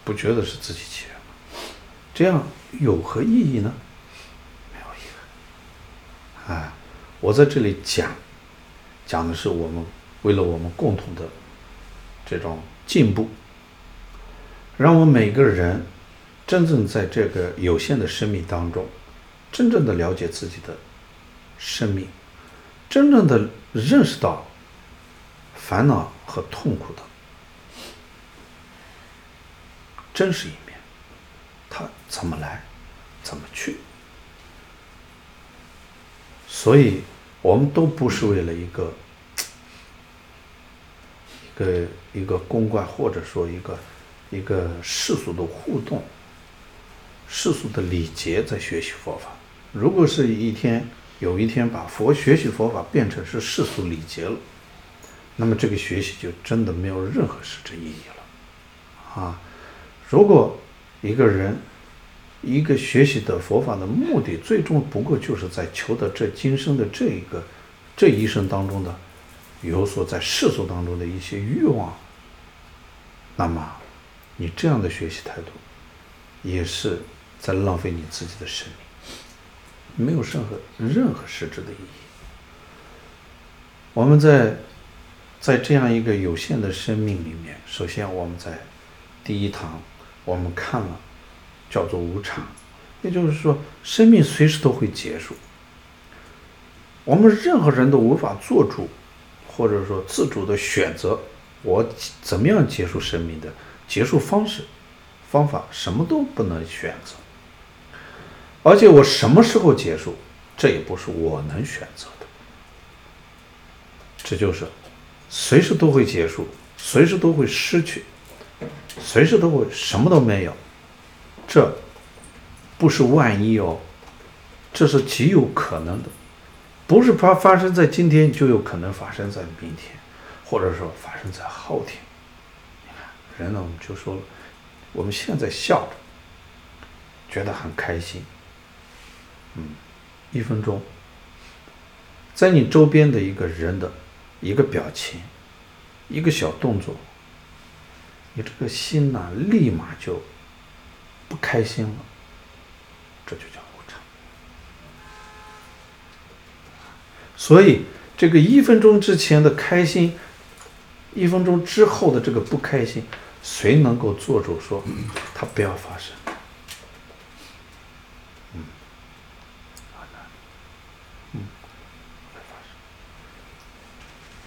不觉得是自欺欺人吗？这样有何意义呢？啊，我在这里讲，讲的是我们为了我们共同的这种进步，让我们每个人真正在这个有限的生命当中，真正的了解自己的生命。真正的认识到烦恼和痛苦的真实一面，它怎么来，怎么去？所以，我们都不是为了一个一个一个公关，或者说一个一个世俗的互动、世俗的礼节在学习佛法。如果是一天。有一天把佛学习佛法变成是世俗礼节了，那么这个学习就真的没有任何实质意义了，啊！如果一个人一个学习的佛法的目的，最终不过就是在求得这今生的这一个这一生当中的有所在世俗当中的一些欲望，那么你这样的学习态度也是在浪费你自己的生命。没有任何任何实质的意义。我们在在这样一个有限的生命里面，首先我们在第一堂我们看了叫做无常，也就是说生命随时都会结束。我们任何人都无法做主，或者说自主的选择我怎么样结束生命的结束方式、方法，什么都不能选择。而且我什么时候结束，这也不是我能选择的。这就是随时都会结束，随时都会失去，随时都会什么都没有。这不是万一哦，这是极有可能的，不是发发生在今天，就有可能发生在明天，或者说发生在后天。你看，人呢，我们就说了，我们现在笑着，觉得很开心。嗯，一分钟，在你周边的一个人的一个表情，一个小动作，你这个心呐，立马就不开心了，这就叫无常。所以，这个一分钟之前的开心，一分钟之后的这个不开心，谁能够做主说，它不要发生？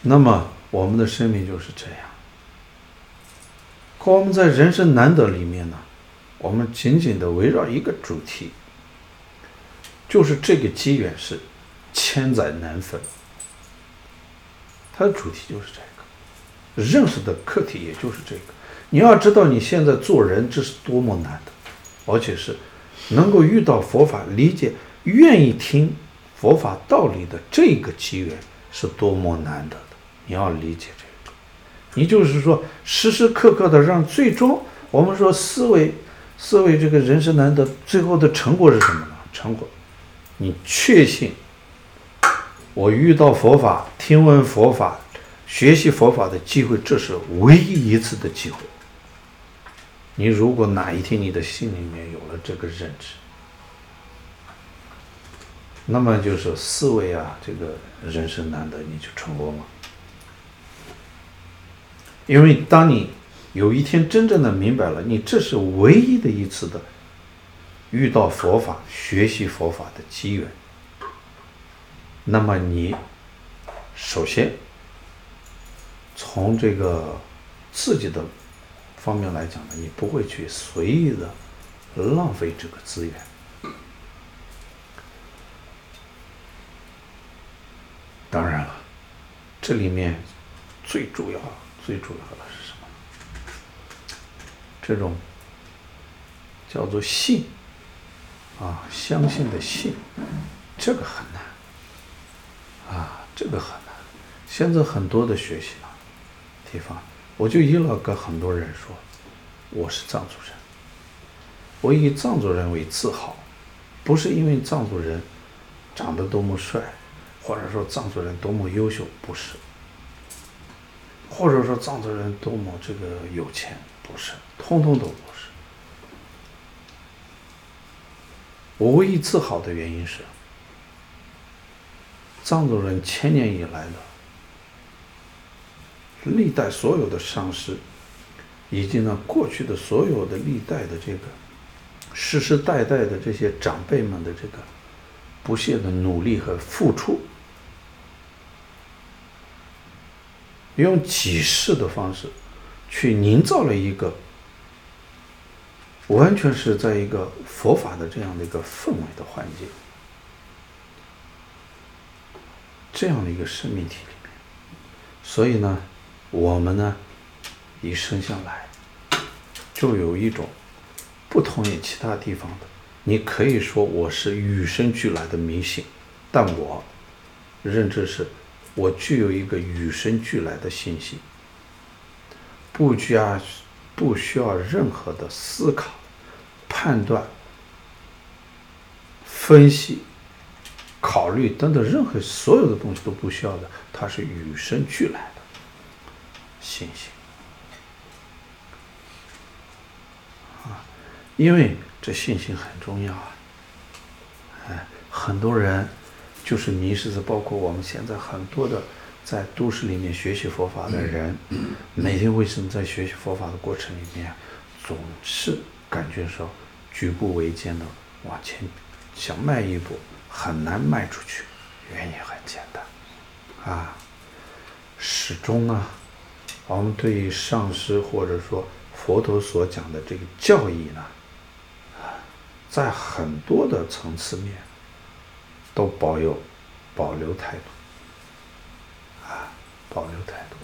那么我们的生命就是这样。可我们在人生难得里面呢，我们紧紧的围绕一个主题，就是这个机缘是千载难逢。它的主题就是这个，认识的课题也就是这个，你要知道你现在做人这是多么难的，而且是能够遇到佛法、理解、愿意听佛法道理的这个机缘是多么难得的。你要理解这个，你就是说时时刻刻的让最终我们说思维思维这个人生难得，最后的成果是什么呢？成果，你确信我遇到佛法、听闻佛法。学习佛法的机会，这是唯一一次的机会。你如果哪一天你的心里面有了这个认知，那么就是思维啊，这个人生难得，你就成功了。因为当你有一天真正的明白了，你这是唯一的一次的遇到佛法、学习佛法的机缘，那么你首先。从这个自己的方面来讲呢，你不会去随意的浪费这个资源。当然了，这里面最主要、最主要的？这种叫做信啊，相信的信，这个很难啊，这个很难。现在很多的学习啊。地方，我就一老跟很多人说，我是藏族人，我以藏族人为自豪，不是因为藏族人长得多么帅，或者说藏族人多么优秀，不是，或者说藏族人多么这个有钱，不是，通通都不是。我唯一自豪的原因是，藏族人千年以来的。历代所有的上师，以及呢过去的所有的历代的这个世世代代的这些长辈们的这个不懈的努力和付出，用几世的方式去营造了一个完全是在一个佛法的这样的一个氛围的环境，这样的一个生命体里面，所以呢。我们呢，一生下来就有一种不同于其他地方的。你可以说我是与生俱来的迷信，但我认知是，我具有一个与生俱来的信心，不加不需要任何的思考、判断、分析、考虑等等任何所有的东西都不需要的，它是与生俱来的。信心啊，因为这信心很重要啊。哎，很多人就是迷失在，包括我们现在很多的在都市里面学习佛法的人，每天为什么在学习佛法的过程里面，总是感觉说举步维艰的往前想迈一步，很难迈出去。原因很简单啊，始终啊。我们对于上师或者说佛陀所讲的这个教义呢，在很多的层次面都保有保留态度，啊，保留态度，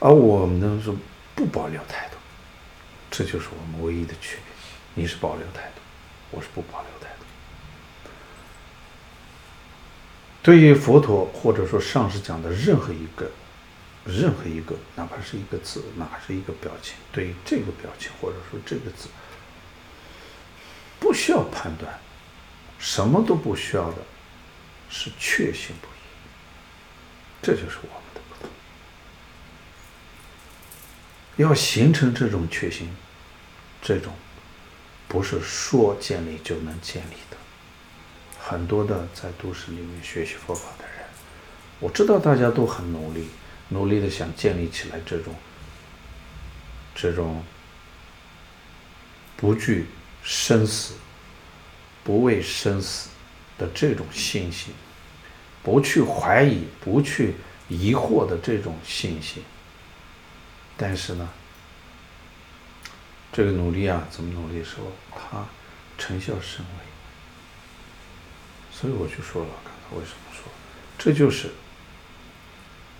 而我们呢是不保留态度，这就是我们唯一的区别。你是保留态度，我是不保留态度。对于佛陀或者说上师讲的任何一个。任何一个，哪怕是一个字，哪怕是一个表情，对于这个表情或者说这个字，不需要判断，什么都不需要的，是确信不。这就是我们的不同。要形成这种确信，这种不是说建立就能建立的。很多的在都市里面学习佛法的人，我知道大家都很努力。努力的想建立起来这种，这种不惧生死、不畏生死的这种信心，不去怀疑、不去疑惑的这种信心。但是呢，这个努力啊，怎么努力的时候，它成效甚微。所以我就说了，刚才为什么说，这就是。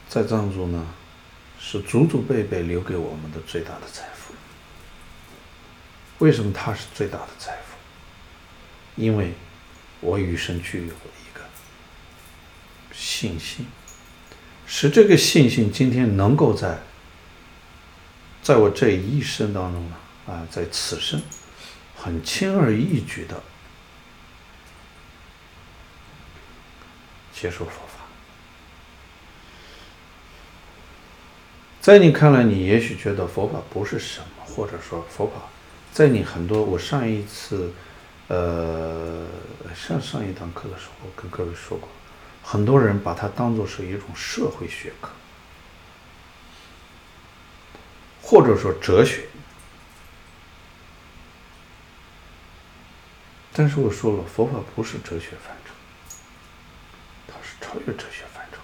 在藏族呢，是祖祖辈辈留给我们的最大的财富。为什么它是最大的财富？因为我与生俱有的信心，使这个信心今天能够在在我这一生当中呢，啊，在此生很轻而易举的接受佛法。在你看来，你也许觉得佛法不是什么，或者说佛法。在你很多，我上一次，呃，上上一堂课的时候，跟各位说过，很多人把它当做是一种社会学科，或者说哲学。但是我说了，佛法不是哲学范畴，它是超越哲学范畴。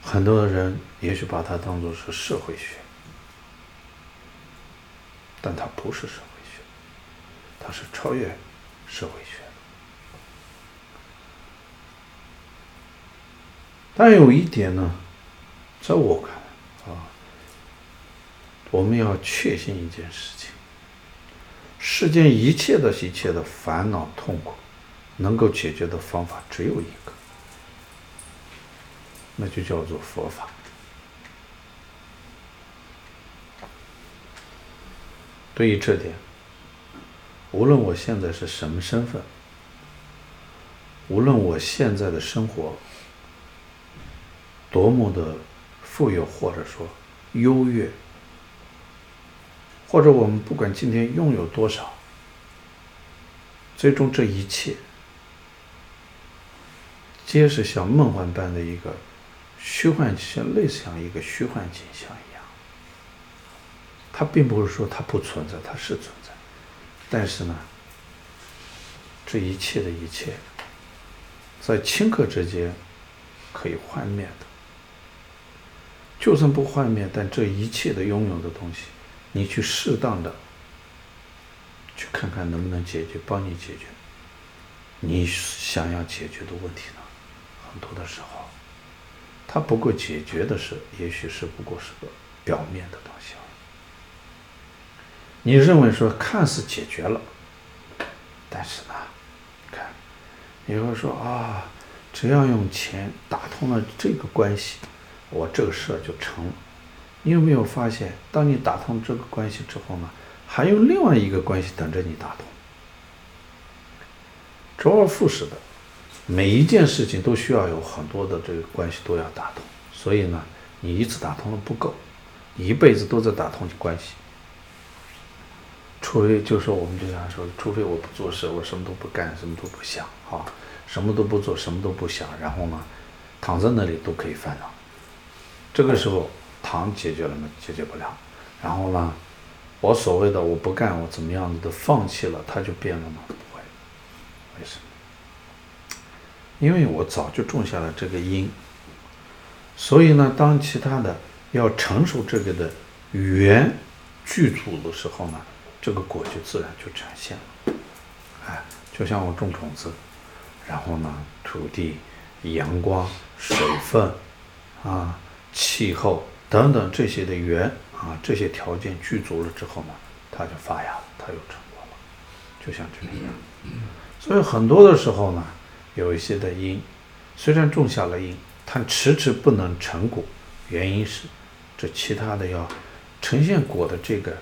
很多的人也许把它当做是社会学。但它不是社会学，它是超越社会学。但有一点呢，在我看来啊，我们要确信一件事情：世间一切的一切的烦恼痛苦，能够解决的方法只有一个，那就叫做佛法。对于这点，无论我现在是什么身份，无论我现在的生活多么的富有，或者说优越，或者我们不管今天拥有多少，最终这一切，皆是像梦幻般的一个虚幻，像类似像一个虚幻景象一样。它并不是说它不存在，它是存在，但是呢，这一切的一切，在顷刻之间可以幻灭的。就算不幻灭，但这一切的拥有的东西，你去适当的去看看能不能解决，帮你解决你想要解决的问题呢？很多的时候，它不够解决的是，也许是不过是个表面的东西。你认为说看似解决了，但是呢，看，你会说啊，只要用钱打通了这个关系，我这个事儿就成了。你有没有发现，当你打通这个关系之后呢，还有另外一个关系等着你打通？周而复始的，每一件事情都需要有很多的这个关系都要打通，所以呢，你一次打通了不够，你一辈子都在打通关系。除非就是我们就想说，除非我不做事，我什么都不干，什么都不想，啊，什么都不做，什么都不想，然后呢，躺在那里都可以烦恼。这个时候糖解决了吗？解决不了。然后呢，我所谓的我不干，我怎么样子的放弃了，它就变了吗？不会。为什么？因为我早就种下了这个因。所以呢，当其他的要成熟这个的缘具足的时候呢，这个果就自然就展现了，哎，就像我种种子，然后呢，土地、阳光、水分，啊，气候等等这些的缘啊，这些条件具足了之后呢，它就发芽了，它有成果了，就像这个一样。所以很多的时候呢，有一些的因，虽然种下了因，它迟迟不能成果，原因是这其他的要呈现果的这个。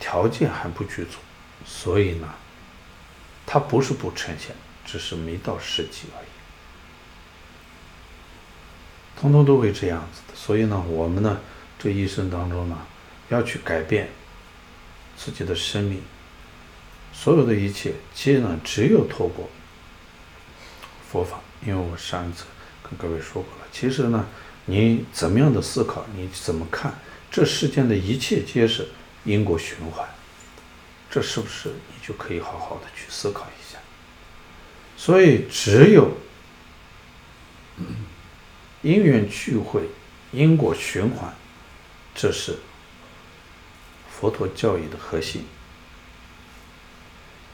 条件还不具足，所以呢，它不是不呈现，只是没到时机而已。通通都会这样子的，所以呢，我们呢，这一生当中呢，要去改变自己的生命，所有的一切皆呢，只有透过佛法。因为我上一次跟各位说过了，其实呢，你怎么样的思考，你怎么看，这世间的一切皆是。因果循环，这是不是你就可以好好的去思考一下？所以，只有因缘聚会、因果循环，这是佛陀教义的核心。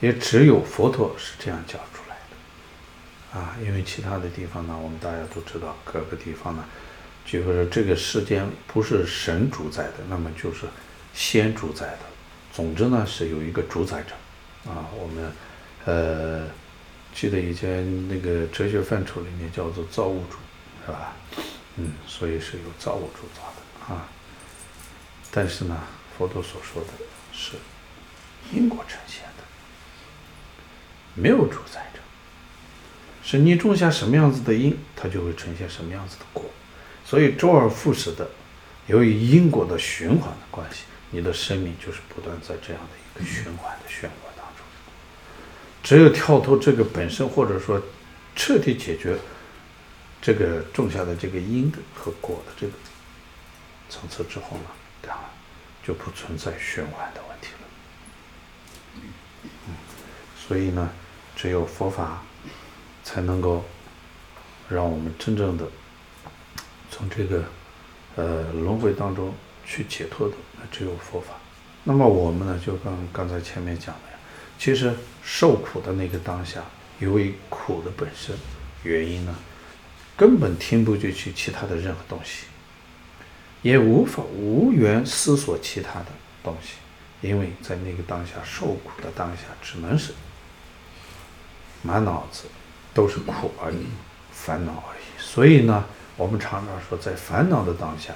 也只有佛陀是这样教出来的。啊，因为其他的地方呢，我们大家都知道，各个地方呢，就是这个世间不是神主宰的，那么就是仙主宰的。总之呢，是有一个主宰者啊。我们呃，记得以前那个哲学范畴里面叫做造物主，是吧？嗯，所以是由造物主造的啊。但是呢，佛陀所说的是因果呈现的，没有主宰者。是你种下什么样子的因，它就会呈现什么样子的果，所以周而复始的，由于因果的循环的关系，你的生命就是不断在这样的一个循环的漩涡当中。只有跳脱这个本身，或者说彻底解决这个种下的这个因的和果的这个层次之后呢，就不存在循环的问题了。嗯，所以呢，只有佛法。才能够让我们真正的从这个呃轮回当中去解脱的，那只有佛法。那么我们呢，就跟刚才前面讲的，其实受苦的那个当下，由于苦的本身原因呢，根本听不进去其他的任何东西，也无法无缘思索其他的东西，因为在那个当下受苦的当下，只能是满脑子。都是苦而已，烦恼而已。所以呢，我们常常说，在烦恼的当下，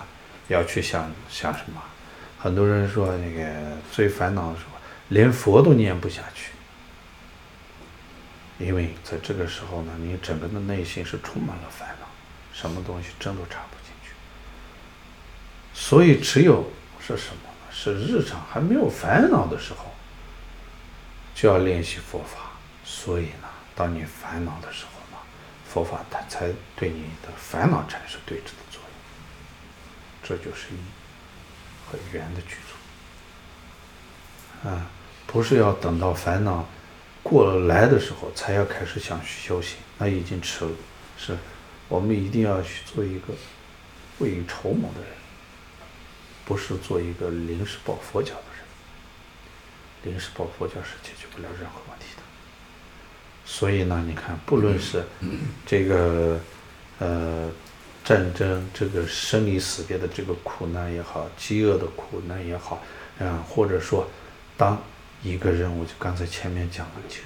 要去想想什么？很多人说，那个最烦恼的时候，连佛都念不下去，因为在这个时候呢，你整个的内心是充满了烦恼，什么东西针都插不进去。所以，只有是什么呢？是日常还没有烦恼的时候，就要练习佛法。所以呢。当你烦恼的时候呢，佛法它才对你的烦恼产生对治的作用。这就是一和缘的具足。啊，不是要等到烦恼过来的时候才要开始想去修行，那已经迟了。是，我们一定要去做一个未雨绸缪的人，不是做一个临时抱佛脚的人。临时抱佛脚是解决不了任何问题的。所以呢，你看，不论是这个呃战争，这个生离死别的这个苦难也好，饥饿的苦难也好，啊，或者说，当一个人，我就刚才前面讲的，其实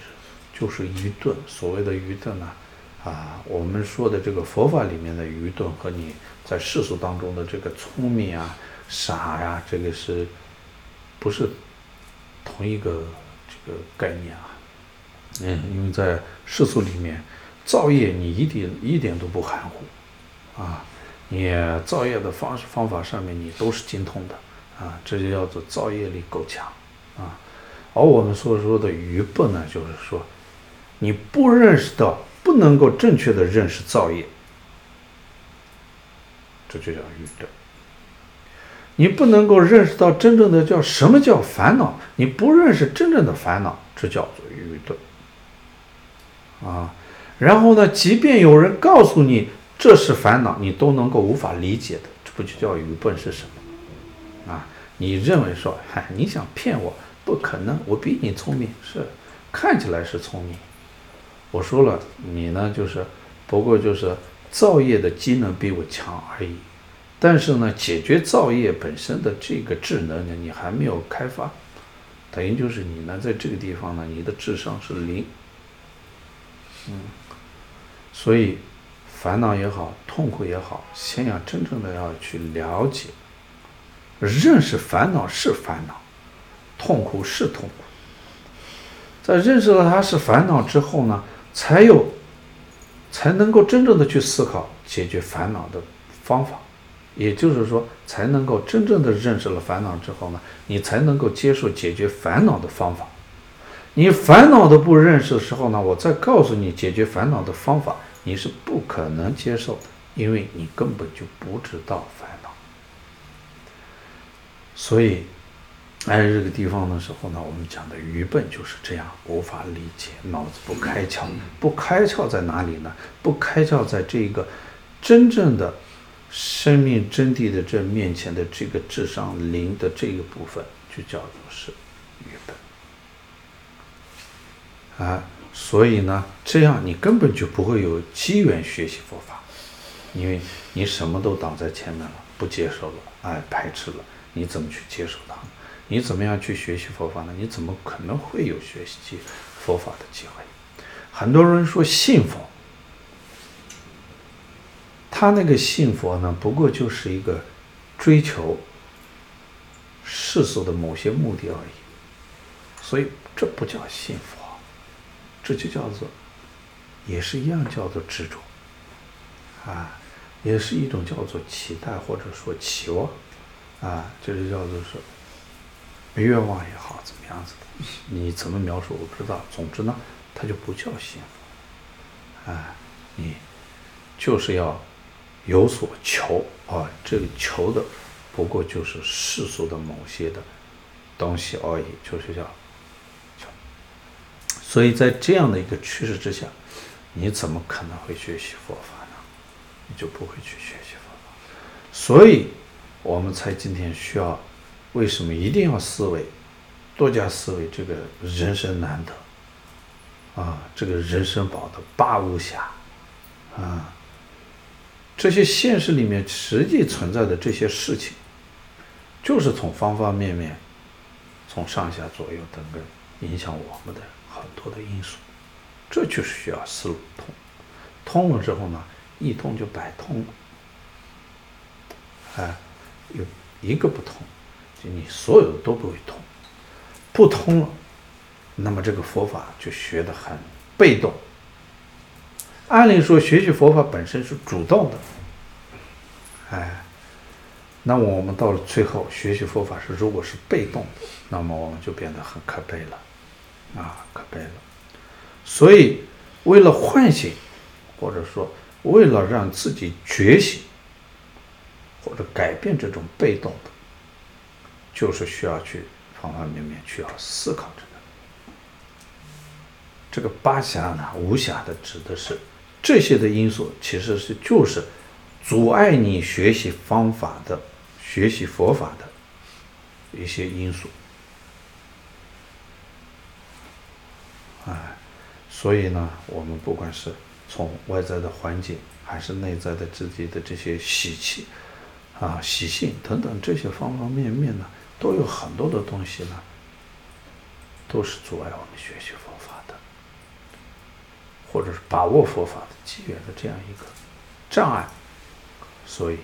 就是愚钝。所谓的愚钝呢，啊，我们说的这个佛法里面的愚钝和你在世俗当中的这个聪明啊、傻呀，这个是不是同一个这个概念啊？嗯，因为在世俗里面，造业你一点一点都不含糊，啊，你造业的方式方法上面你都是精通的，啊，这就叫做造业力够强，啊，而我们所说的愚笨呢，就是说，你不认识到，不能够正确的认识造业，这就叫愚钝。你不能够认识到真正的叫什么叫烦恼，你不认识真正的烦恼，这叫做愚钝。啊，然后呢，即便有人告诉你这是烦恼，你都能够无法理解的，这不就叫愚笨是什么？啊，你认为说，嗨，你想骗我，不可能，我比你聪明，是，看起来是聪明。我说了，你呢，就是，不过就是造业的机能比我强而已，但是呢，解决造业本身的这个智能呢，你还没有开发，等于就是你呢，在这个地方呢，你的智商是零。嗯，所以烦恼也好，痛苦也好，先要真正的要去了解、认识烦恼是烦恼，痛苦是痛苦。在认识了它是烦恼之后呢，才有才能够真正的去思考解决烦恼的方法。也就是说，才能够真正的认识了烦恼之后呢，你才能够接受解决烦恼的方法。你烦恼都不认识的时候呢，我再告诉你解决烦恼的方法，你是不可能接受的，因为你根本就不知道烦恼。所以，哎这个地方的时候呢，我们讲的愚笨就是这样，无法理解，脑子不开窍。不开窍在哪里呢？不开窍在这个真正的生命真谛的这面前的这个智商零的这个部分，就叫做是愚笨。啊，所以呢，这样你根本就不会有机缘学习佛法，因为你什么都挡在前面了，不接受了，哎，排斥了，你怎么去接受它？你怎么样去学习佛法呢？你怎么可能会有学习佛法的机会？很多人说信佛，他那个信佛呢，不过就是一个追求世俗的某些目的而已，所以这不叫信佛，这就叫做，也是一样叫做执着，啊，也是一种叫做期待或者说期望，啊，这就叫做说。愿望也好，怎么样子的？你怎么描述我不知道。总之呢，它就不叫幸福。啊，你就是要有所求啊，这个求的不过就是世俗的某些的东西而已，就是叫求。所以在这样的一个趋势之下，你怎么可能会学习佛法呢？你就不会去学习佛法。所以我们才今天需要。为什么一定要思维，多加思维这个人生难得，啊，这个人生宝的八无暇，啊，这些现实里面实际存在的这些事情，就是从方方面面，从上下左右等等影响我们的很多的因素，这就是需要思路通，通了之后呢，一通就百通了，啊，有一个不通。就你所有的都不会通，不通了，那么这个佛法就学得很被动。按理说，学习佛法本身是主动的，哎，那么我们到了最后，学习佛法是如果是被动的，那么我们就变得很可悲了，啊，可悲了。所以，为了唤醒，或者说为了让自己觉醒，或者改变这种被动的。就是需要去方方面面去要思考这个，这个八暇呢，无暇的指的是这些的因素，其实是就是阻碍你学习方法的、学习佛法的一些因素。哎，所以呢，我们不管是从外在的环境，还是内在的自己的这些习气啊、习性等等这些方方面面呢。都有很多的东西呢，都是阻碍我们学习佛法的，或者是把握佛法的机缘的这样一个障碍。所以，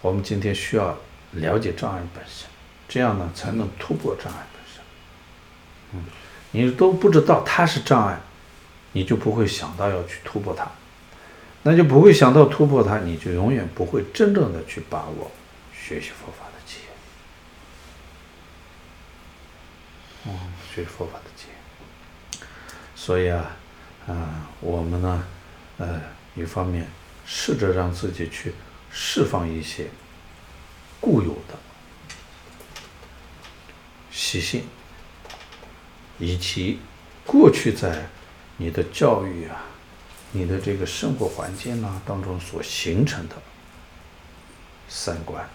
我们今天需要了解障碍本身，这样呢才能突破障碍本身。嗯，你都不知道它是障碍，你就不会想到要去突破它，那就不会想到突破它，你就永远不会真正的去把握学习佛法。嗯，学佛法的劫，所以啊，啊、我们呢，呃，一方面试着让自己去释放一些固有的习性，以及过去在你的教育啊、你的这个生活环境啊当中所形成的三观。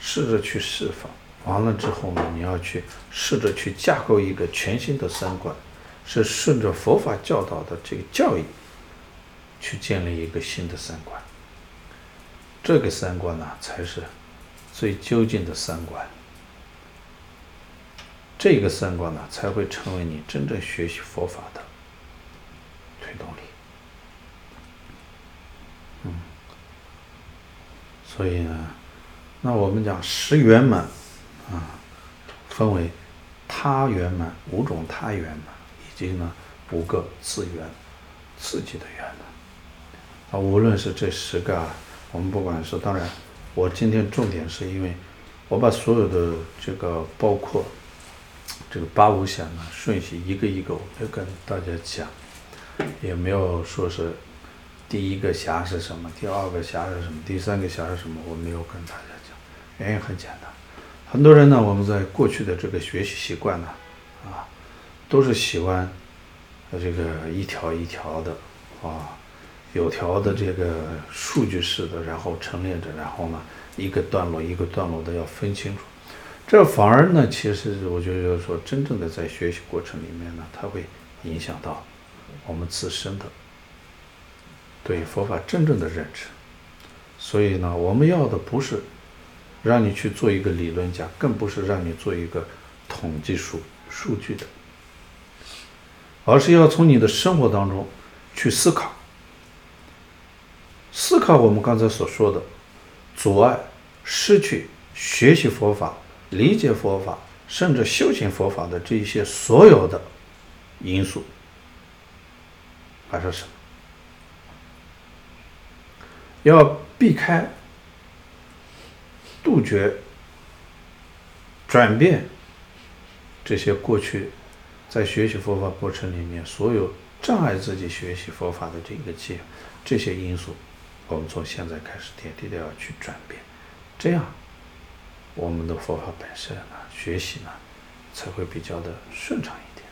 试着去释放，完了之后呢，你要去试着去架构一个全新的三观，是顺着佛法教导的这个教义去建立一个新的三观。这个三观呢，才是最究竟的三观。这个三观呢，才会成为你真正学习佛法的推动力。嗯，所以呢。那我们讲十圆满，啊，分为他圆满五种他圆满，以及呢五个自圆，自己的圆满。啊，无论是这十个啊，我们不管是当然，我今天重点是因为，我把所有的这个包括这个八无暇呢顺序一个一个，我没有跟大家讲，也没有说是第一个侠是什么，第二个侠是什么，第三个侠是什么，我没有跟大家。原因很简单，很多人呢，我们在过去的这个学习习惯呢，啊，都是喜欢，这个一条一条的，啊，有条的这个数据式的，然后陈列着，然后呢，一个段落一个段落的要分清楚，这反而呢，其实我觉得就是说，真正的在学习过程里面呢，它会影响到我们自身的对佛法真正的认知。所以呢，我们要的不是让你去做一个理论家，更不是让你做一个统计数数据的，而是要从你的生活当中去思考。思考我们刚才所说的阻碍、失去学习佛法、理解佛法，甚至修行佛法的这一些所有的因素，还是什么？要避开、杜绝、转变这些过去在学习佛法过程里面所有障碍自己学习佛法的这个界这些因素。我们从现在开始，点滴的要去转变，这样我们的佛法本身呢，学习呢，才会比较的顺畅一点。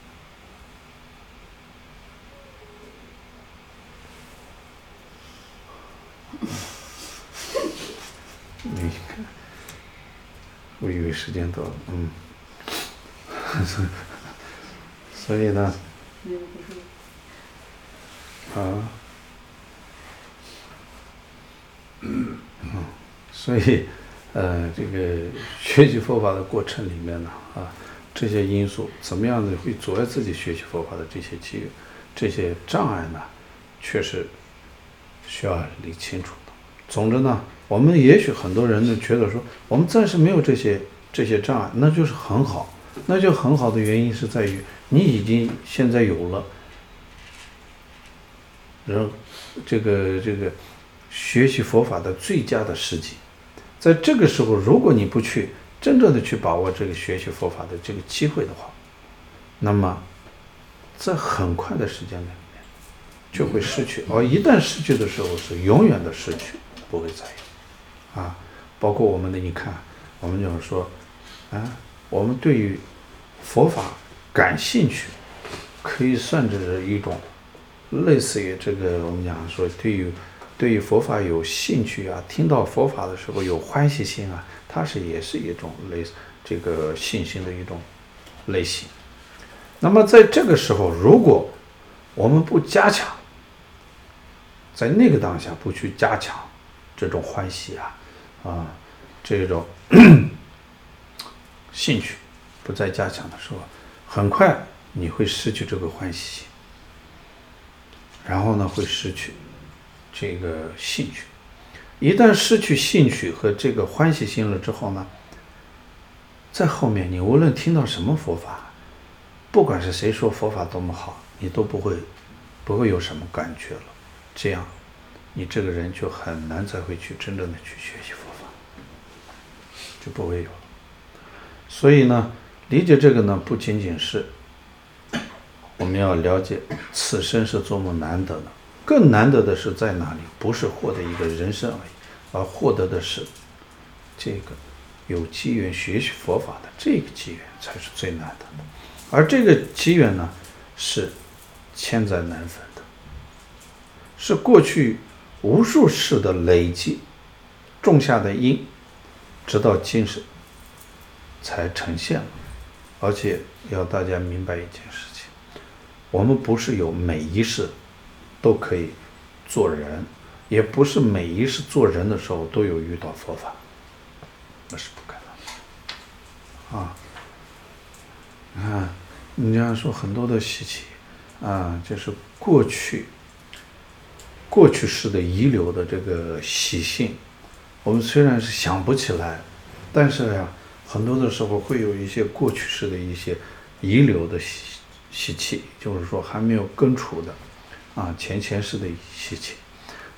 你，<laughs> 我以为时间到了，嗯，<laughs> 所以呢，啊。嗯，所以，呃，这个学习佛法的过程里面呢，啊，这些因素怎么样的会阻碍自己学习佛法的这些机，这些障碍呢，确实需要理清楚。总之呢，我们也许很多人呢觉得说，我们暂时没有这些这些障碍，那就是很好，那就很好的原因是在于你已经现在有了，人这个这个。学习佛法的最佳的时机，在这个时候，如果你不去真正的去把握这个学习佛法的这个机会的话，那么在很快的时间里面就会失去。而一旦失去的时候，是永远的失去，不会再有。啊，包括我们的，你看，我们就是说，啊，我们对于佛法感兴趣，可以算是一种类似于这个我们讲说对于。对于佛法有兴趣啊，听到佛法的时候有欢喜心啊，它是也是一种类这个信心的一种类型。那么在这个时候，如果我们不加强，在那个当下不去加强这种欢喜啊，啊，这种 <clears throat> 兴趣不再加强的时候，很快你会失去这个欢喜，然后呢，会失去。这个兴趣，一旦失去兴趣和这个欢喜心了之后呢，在后面你无论听到什么佛法，不管是谁说佛法多么好，你都不会，不会有什么感觉了。这样，你这个人就很难再会去真正的去学习佛法，就不会有了。所以呢，理解这个呢，不仅仅是我们要了解此生是多么难得的。更难得的是在哪里？不是获得一个人生而已，而获得的是这个有机缘学习佛法的这个机缘才是最难得的。而这个机缘呢，是千载难逢的，是过去无数世的累积种下的因，直到今世才呈现了。而且要大家明白一件事情：我们不是有每一世。都可以做人，也不是每一世做人的时候都有遇到佛法，那是不可能的。啊，你看，人家说很多的习气，啊，就是过去过去世的遗留的这个习性，我们虽然是想不起来，但是呀，很多的时候会有一些过去世的一些遗留的习习气，就是说还没有根除的。啊，前前世的习气，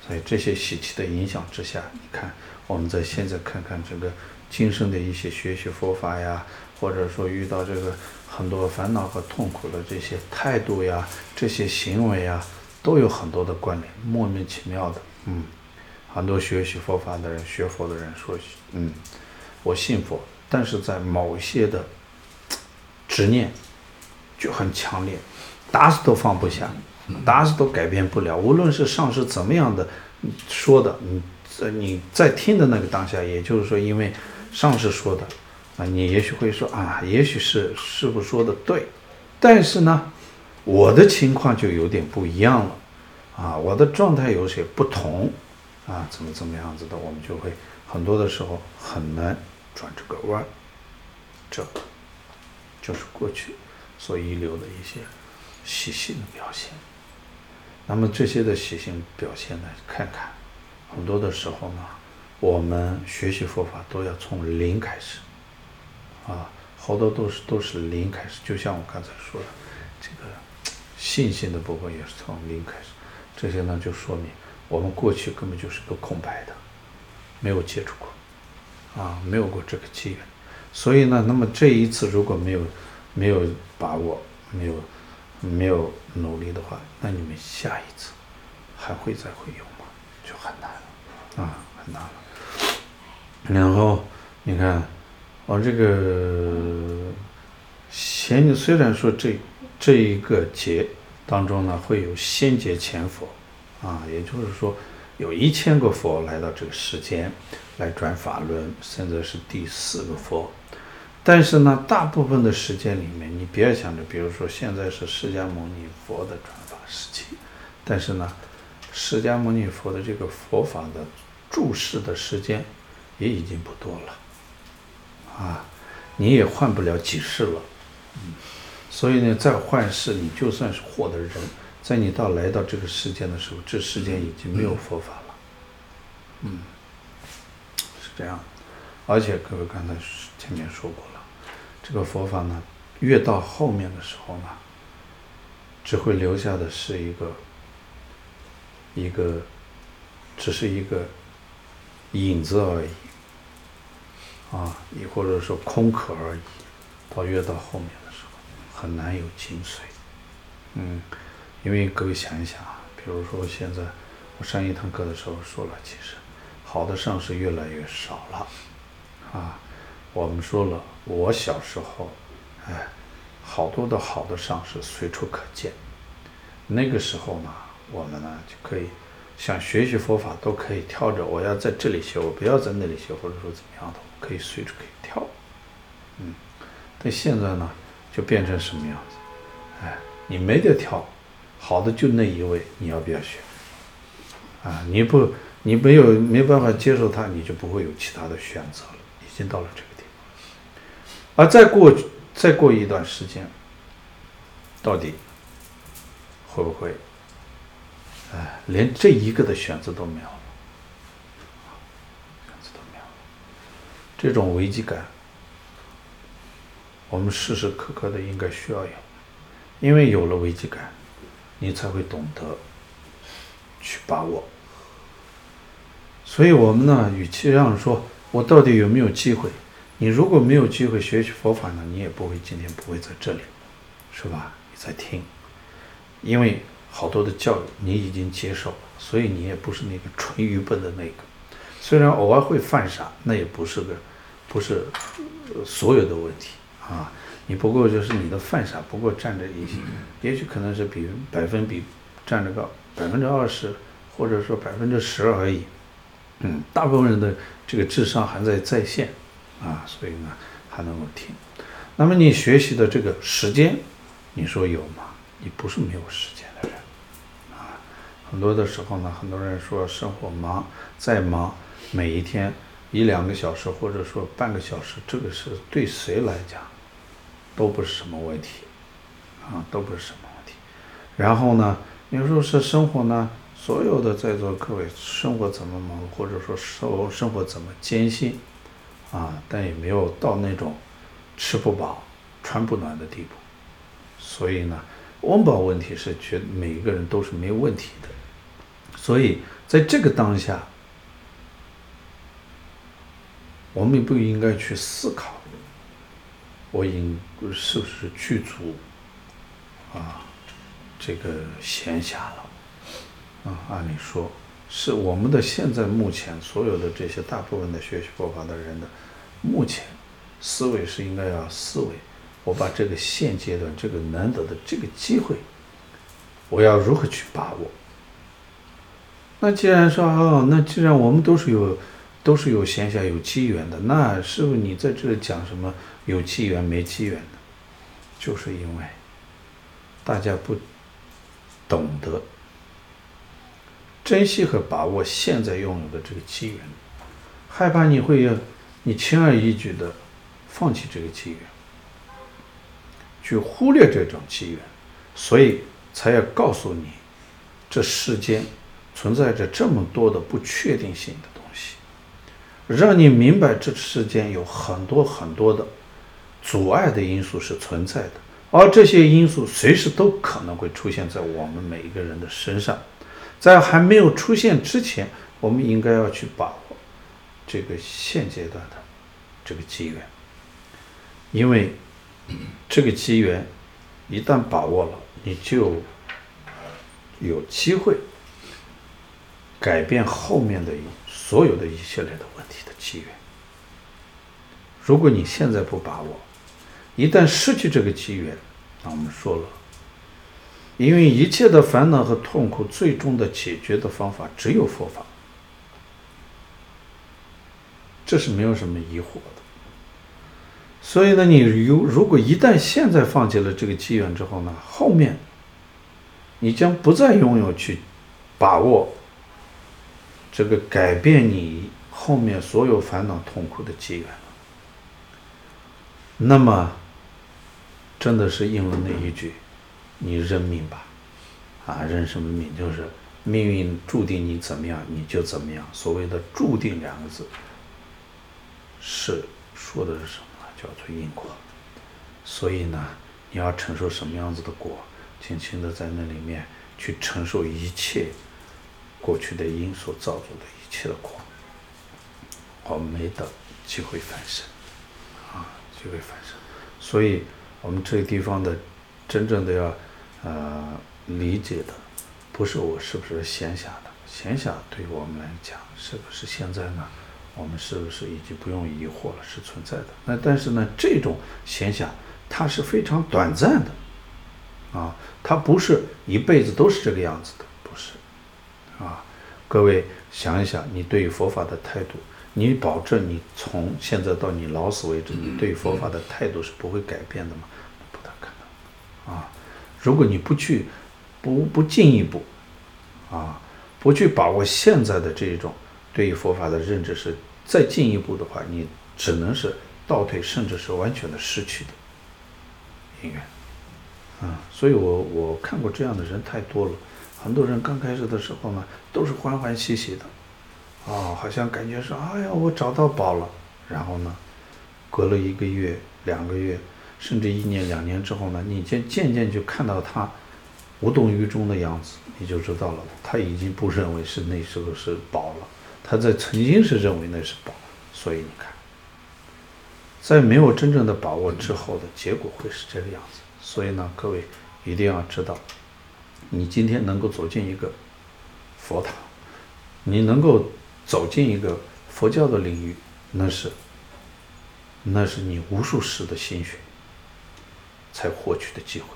所以这些习气的影响之下，你看，我们在现在看看这个今生的一些学习佛法呀，或者说遇到这个很多烦恼和痛苦的这些态度呀，这些行为呀，都有很多的关联，莫名其妙的，嗯，很多学习佛法的人、学佛的人说，嗯，我信佛，但是在某些的执念就很强烈，打死都放不下。打死都改变不了，无论是上师怎么样的说的，你在你在听的那个当下，也就是说，因为上师说的，啊，你也许会说啊，也许是师傅说的对，但是呢，我的情况就有点不一样了，啊，我的状态有些不同，啊，怎么怎么样子的，我们就会很多的时候很难转这个弯儿，这就是过去所遗留的一些习性的表现。那么这些的习性表现呢，看看，很多的时候呢，我们学习佛法都要从零开始。啊，好多都是都是零开始，就像我刚才说的，这个信心的部分也是从零开始。这些呢，就说明我们过去根本就是个空白的，没有接触过，啊，没有过这个机缘。所以呢，那么这一次如果没有没有把握，没有没有努力的话，那你们下一次还会再会有吗？就很难了，啊，很难了。然后你看。哦，这个先虽然说这这一个劫当中呢，会有先劫前佛，啊，也就是说有一千个佛来到这个世间来转法轮，现在是第四个佛。但是呢，大部分的时间里面，你别想着，比如说现在是释迦牟尼佛的转法时期，但是呢，释迦牟尼佛的这个佛法的住世的时间也已经不多了。啊，你也换不了几世了，所以呢，在幻世，你就算是获得人，在你到来到这个世间的时候，这世间已经没有佛法了，嗯，是这样。而且各位刚才前面说过了，这个佛法呢，越到后面的时候呢，只会留下的是一个，一个，只是一个影子而已。啊，亦或者说空壳而已，到越到后面的时候，很难有精髓。嗯，因为各位想一想啊，比如说现在我上一堂课的时候说了，其实好的上师越来越少了。啊，我们说了，我小时候，哎，好多的好的上师随处可见。那个时候呢，我们呢就可以想学习佛法都可以跳着，我要在这里学，我不要在那里学，或者说怎么样的。我可以随处可以跳，嗯，但现在呢，就变成什么样子？哎，你没得挑，好的就那一位，你要不要选？啊，你不，你没有没办法接受他，你就不会有其他的选择了。已经到了这个地方，而再过再过一段时间，到底会不会？哎，连这一个的选择都没有了，选择都没有了。这种危机感，我们时时刻刻的应该需要有，因为有了危机感，你才会懂得去把握。所以，我们呢，与其让说我到底有没有机会，你如果没有机会学习佛法呢，你也不会今天不会在这里，是吧？你在听，因为好多的教育你已经接受了，所以你也不是那个纯愚笨的那个。虽然偶尔会犯傻，那也不是个，不是所有的问题啊。你不过就是你的犯傻，不过占着一些，也许可能是比百分比占着个百分之二十，或者说百分之十而已。嗯，大部分人的这个智商还在在线啊，所以呢还能够听。那么你学习的这个时间，你说有吗？你不是没有时间的人啊。很多的时候呢，很多人说生活忙，再忙。每一天一两个小时，或者说半个小时，这个是对谁来讲都不是什么问题，啊，都不是什么问题。然后呢，你说是生活呢？所有的在座各位，生活怎么忙，或者说生生活怎么艰辛，啊，但也没有到那种吃不饱、穿不暖的地步。所以呢，温饱问题是觉得每一个人都是没有问题的。所以在这个当下。我们不应该去思考，我应是不是具足啊？这个闲暇了啊？按理说，是我们的现在目前所有的这些大部分的学习佛法的人的目前思维是应该要思维，我把这个现阶段这个难得的这个机会，我要如何去把握？那既然说哦，那既然我们都是有。都是有闲暇、有机缘的。那师傅你在这里讲什么有机缘没机缘的？就是因为大家不懂得珍惜和把握现在拥有的这个机缘，害怕你会要你轻而易举的放弃这个机缘，去忽略这种机缘，所以才要告诉你，这世间存在着这么多的不确定性的东西，让你明白这世间有很多很多的阻碍的因素是存在的，而这些因素随时都可能会出现在我们每一个人的身上，在还没有出现之前，我们应该要去把握这个现阶段的这个机缘，因为这个机缘一旦把握了，你就有机会改变后面的所有的一系列的问题的机缘。如果你现在不把握，一旦失去这个机缘，那我们说了，因为一切的烦恼和痛苦，最终的解决的方法只有佛法，这是没有什么疑惑的。所以呢，你如如果一旦现在放弃了这个机缘之后呢，后面你将不再拥有去把握这个改变你后面所有烦恼痛苦的机缘了。那么。真的是应了那一句：“你认命吧，啊，认什么命？就是命运注定你怎么样，你就怎么样。所谓的‘注定’两个字，是说的是什么？叫做因果。所以呢，你要承受什么样子的果，轻轻的在那里面去承受一切过去的因所造作的一切的果，我没得机会翻身，啊，机会翻身。所以。”我们这个地方的真正的要呃理解的，不是我是不是闲暇的，闲暇对于我们来讲，是不是现在呢？我们是不是已经不用疑惑了？是存在的。那但是呢，这种闲暇它是非常短暂的，啊，它不是一辈子都是这个样子的，不是，啊，各位想一想，你对于佛法的态度。你保证你从现在到你老死为止，你对佛法的态度是不会改变的吗？不大可能啊！如果你不去，不不进一步，啊，不去把握现在的这种对于佛法的认知是再进一步的话，你只能是倒退，甚至是完全的失去的因缘。啊，所以我我看过这样的人太多了，很多人刚开始的时候呢，都是欢欢喜喜的。哦，好像感觉说，哎呀，我找到宝了。然后呢，隔了一个月、两个月，甚至一年、两年之后呢，你渐渐渐就看到他无动于衷的样子，你就知道了，他已经不认为是那时候是宝了。他在曾经是认为那是宝，所以你看，在没有真正的把握之后的结果会是这个样子。所以呢，各位一定要知道，你今天能够走进一个佛堂，你能够。走进一个佛教的领域，那是，那是你无数世的心血才获取的机会，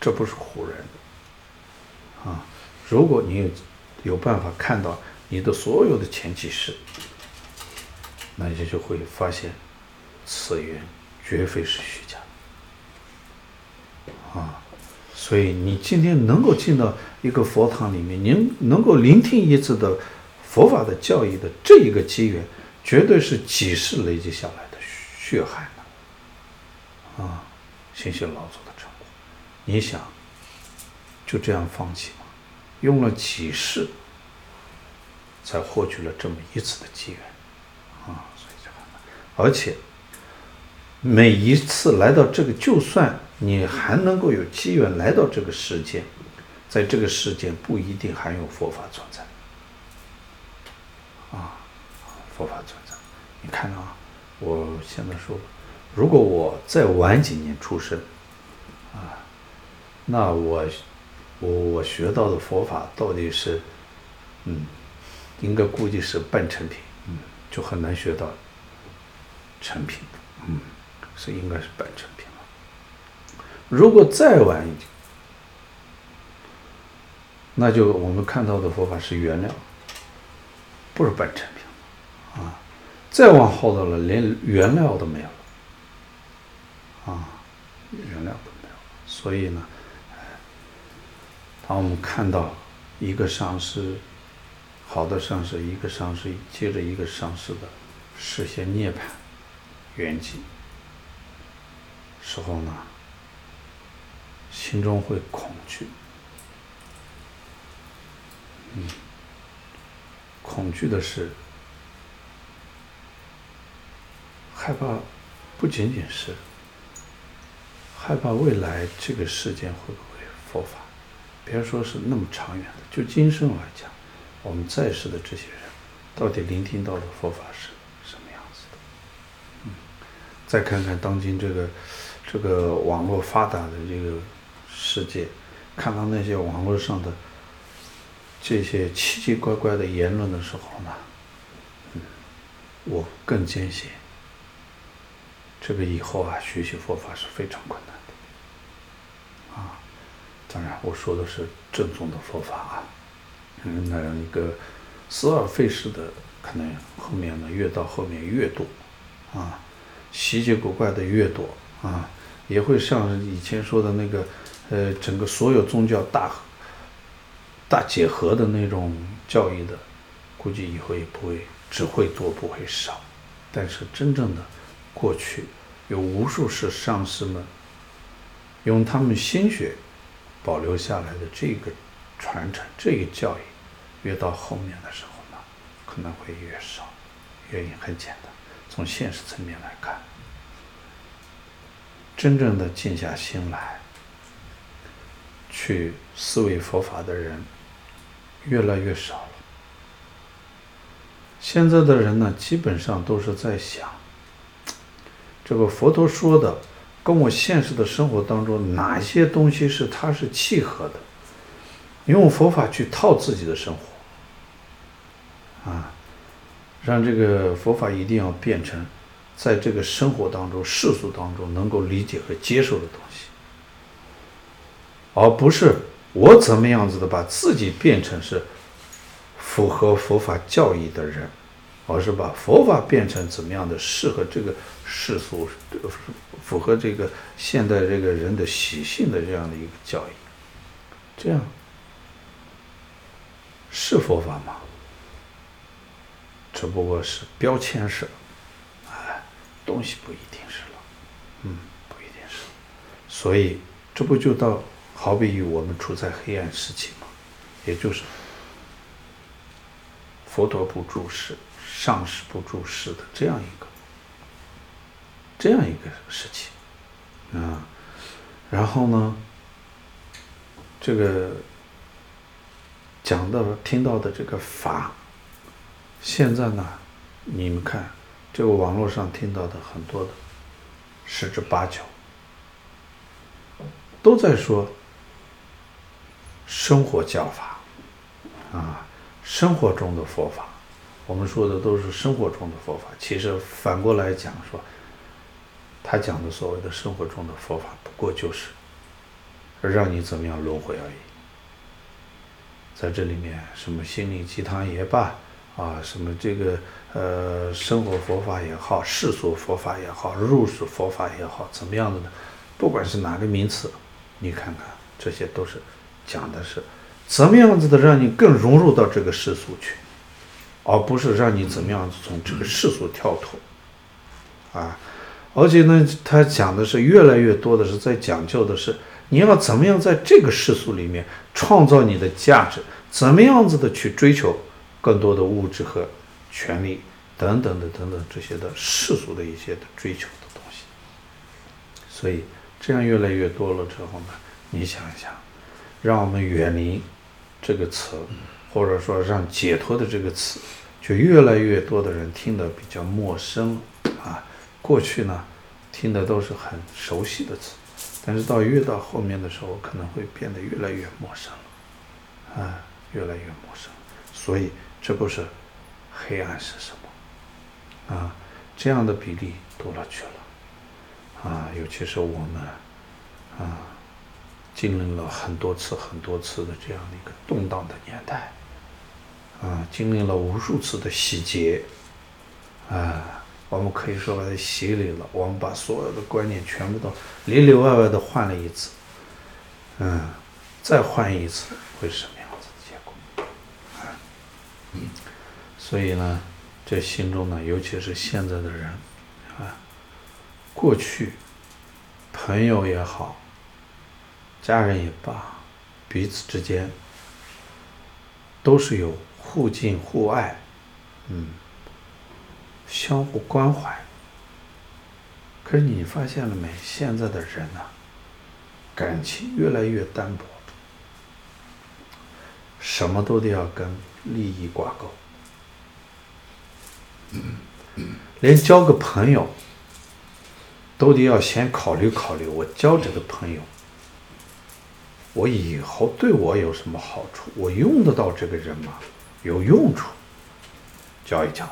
这不是唬人的啊！如果你有有办法看到你的所有的前几世，那你就会发现，此缘绝非是虚假啊！所以你今天能够进到一个佛堂里面，您能够聆听一次的。佛法的教义的这一个机缘，绝对是几世累积下来的血汗的啊！心血劳作的成果，你想就这样放弃吗？用了几世才获取了这么一次的机缘啊！所以这个，而且每一次来到这个，就算你还能够有机缘来到这个世间，在这个世间不一定还有佛法存在。啊，佛法存在，你看啊，我现在说，如果我再晚几年出生，啊，那我我我学到的佛法到底是，嗯，应该估计是半成品，嗯，就很难学到成品，嗯，是应该是半成品了。如果再晚一点，那就我们看到的佛法是原料。不是半成品，再往后头了，连原料都没有了，啊，原料都没有了。所以呢，当我们看到一个上师，好的上师，一个上师接着一个上师的实现涅槃圆寂时候呢，心中会恐惧，嗯，恐惧的是。害怕，不仅仅是害怕未来这个世间会不会佛法，别说是那么长远的，就今生来讲，我们在世的这些人，到底聆听到的佛法是什么样子的？嗯，再看看当今这个这个网络发达的这个世界，看到那些网络上的这些奇奇怪怪的言论的时候呢，嗯，我更坚信。这个以后啊，学习佛法是非常困难的，啊，当然我说的是正宗的佛法啊，嗯，那样一个似而非实的，可能后面呢越到后面越多，啊，稀奇古怪的越多啊，也会像以前说的那个，呃，整个所有宗教大大结合的那种教义的，估计以后也不会只会多不会少，但是真正的。过去有无数世上师们用他们心血保留下来的这个传承，这个教义，越到后面的时候呢，可能会越少。原因很简单，从现实层面来看，真正的静下心来去思维佛法的人越来越少了。现在的人呢，基本上都是在想。这个佛陀说的，跟我现实的生活当中哪些东西是它是契合的？用佛法去套自己的生活，啊，让这个佛法一定要变成在这个生活当中、世俗当中能够理解和接受的东西，而不是我怎么样子的把自己变成是符合佛法教义的人。而是把佛法变成怎么样的适合这个世俗，符合这个现代这个人的习性的这样的一个教义，这样是佛法吗？只不过是标签式，哎，东西不一定是了，嗯，不一定是。所以这不就到好比于我们处在黑暗时期吗？也就是佛陀不住世。上师不住世的这样一个，这样一个时期，啊，然后呢，这个讲到听到的这个法，现在呢，你们看这个网络上听到的很多的，十之八九，都在说生活教法，啊，生活中的佛法。我们说的都是生活中的佛法，其实反过来讲说，他讲的所谓的生活中的佛法，不过就是让你怎么样轮回而已。在这里面，什么心灵鸡汤也罢，啊，什么这个呃生活佛法也好，世俗佛法也好，入世佛法也好，怎么样子的？不管是哪个名词，你看看，这些都是讲的是怎么样子的，让你更融入到这个世俗去。而不是让你怎么样子从这个世俗跳脱，啊，而且呢，他讲的是越来越多的是在讲究的是你要怎么样在这个世俗里面创造你的价值，怎么样子的去追求更多的物质和权利等等的等等这些的世俗的一些的追求的东西。所以这样越来越多了之后呢，你想一想，让我们远离这个词。或者说，让解脱的这个词，就越来越多的人听得比较陌生啊。过去呢，听的都是很熟悉的词，但是到越到后面的时候，可能会变得越来越陌生了，啊，越来越陌生。所以，这不是黑暗是什么？啊，这样的比例多了去了，啊，尤其是我们，啊，经历了很多次、很多次的这样的一个动荡的年代。啊，经历了无数次的洗劫，啊，我们可以说把它洗礼了，我们把所有的观念全部都里里外外的换了一次，嗯，再换一次会是什么样子的结果？啊，嗯，所以呢，这心中呢，尤其是现在的人，啊，过去朋友也好，家人也罢，彼此之间都是有互敬互爱，嗯。相互关怀。可是你发现了没？现在的人呐、啊，感情越来越单薄，什么都得要跟利益挂钩。连交个朋友，都得要先考虑考虑，我交这个朋友，我以后对我有什么好处？我用得到这个人吗？有用处，交一交。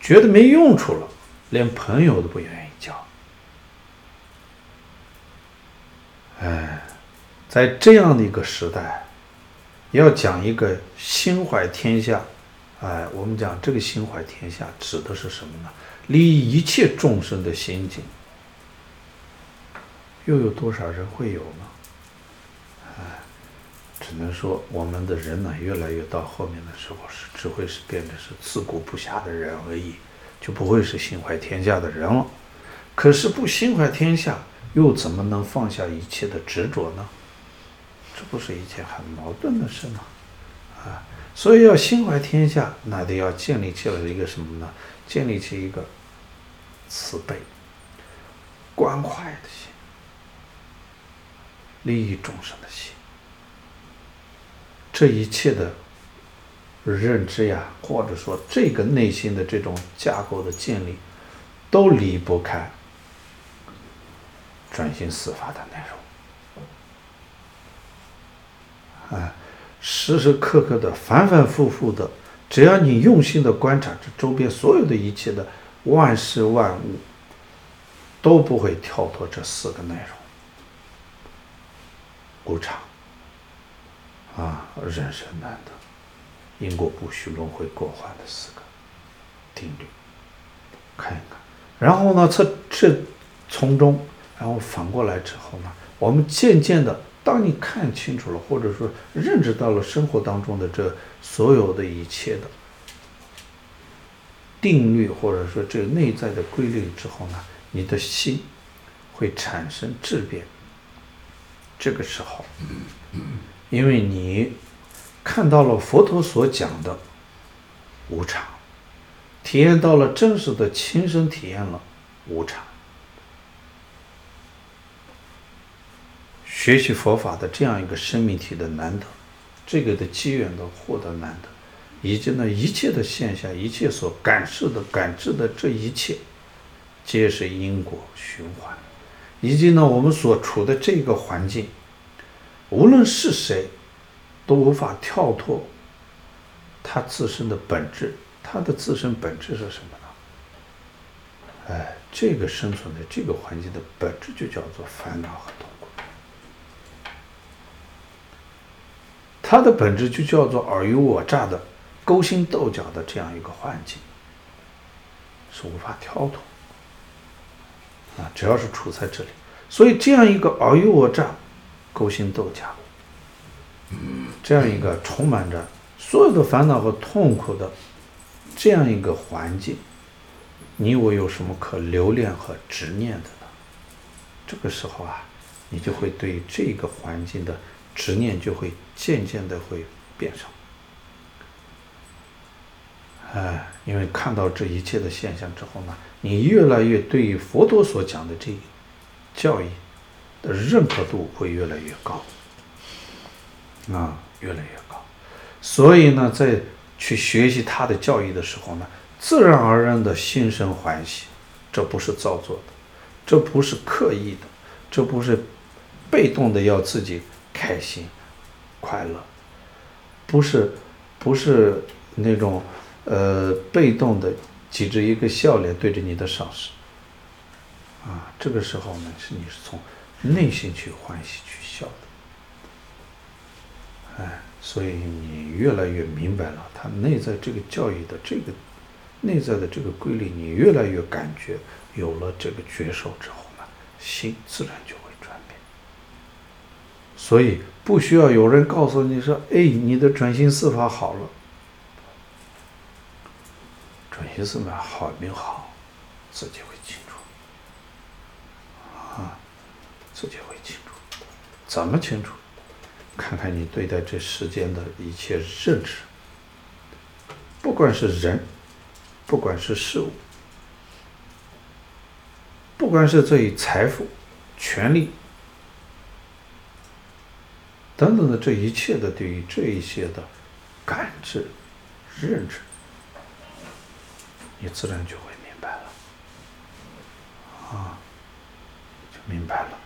觉得没用处了，连朋友都不愿意交。哎，在这样的一个时代，要讲一个心怀天下，哎，我们讲这个心怀天下指的是什么呢？利益一切众生的心境，又有多少人会有呢？只能说我们的人呢，越来越到后面的时候是只会是变得是自顾不暇的人而已。就不会是心怀天下的人了。可是不心怀天下，又怎么能放下一切的执着呢？这不是一件很矛盾的事吗？啊，所以要心怀天下，那得要建立起来一个什么呢？建立起一个慈悲、关怀的心，利益众生的心。这一切的。认知呀，或者说这个内心的这种架构的建立，都离不开转心四法的内容。啊，时时刻刻的、反反复复的，只要你用心的观察这周边所有的一切的万事万物，都不会跳脱这四个内容：无常，啊，人生难得。因果不虚，轮回过患的四个定律，看一看，然后呢，这这从中，然后反过来之后呢，我们渐渐的，当你看清楚了，或者说认知到了生活当中的这所有的一切的定律，或者说这内在的规律之后呢，你的心会产生质变。这个时候，因为你。看到了佛陀所讲的无常，体验到了真实的亲身体验了无常，学习佛法的这样一个生命体的难得，这个的机缘的获得难得，以及呢一切的现象，一切所感受的感知的这一切，皆是因果循环，以及呢我们所处的这个环境，无论是谁。都无法跳脱他自身的本质，他的自身本质是什么呢？哎，这个生存的这个环境的本质就叫做烦恼和痛苦，它的本质就叫做尔虞我诈的勾心斗角的这样一个环境，是无法跳脱啊！只要是处在这里，所以这样一个尔虞我诈、勾心斗角。这样一个充满着所有的烦恼和痛苦的这样一个环境，你我有什么可留恋和执念的呢？这个时候啊，你就会对这个环境的执念就会渐渐的会变少。哎，因为看到这一切的现象之后呢，你越来越对于佛陀所讲的这个教义的认可度会越来越高。啊，越来越高，所以呢，在去学习他的教义的时候呢，自然而然的心生欢喜，这不是造作的，这不是刻意的，这不是被动的要自己开心、快乐，不是，不是那种呃被动的挤着一个笑脸对着你的上司，啊，这个时候呢，是你是从内心去欢喜去笑的。哎，所以你越来越明白了，他内在这个教育的这个内在的这个规律，你越来越感觉有了这个觉受之后呢，心自然就会转变。所以不需要有人告诉你说：“哎，你的转心四法好了。”转心四法好没好，自己会清楚。啊，自己会清楚。怎么清楚？看看你对待这世间的一切认知，不管是人。不管是事物，不管是这一财富、权力等等的这一切的对于这一些的感知、认知，你自然就会明白了，啊，就明白了。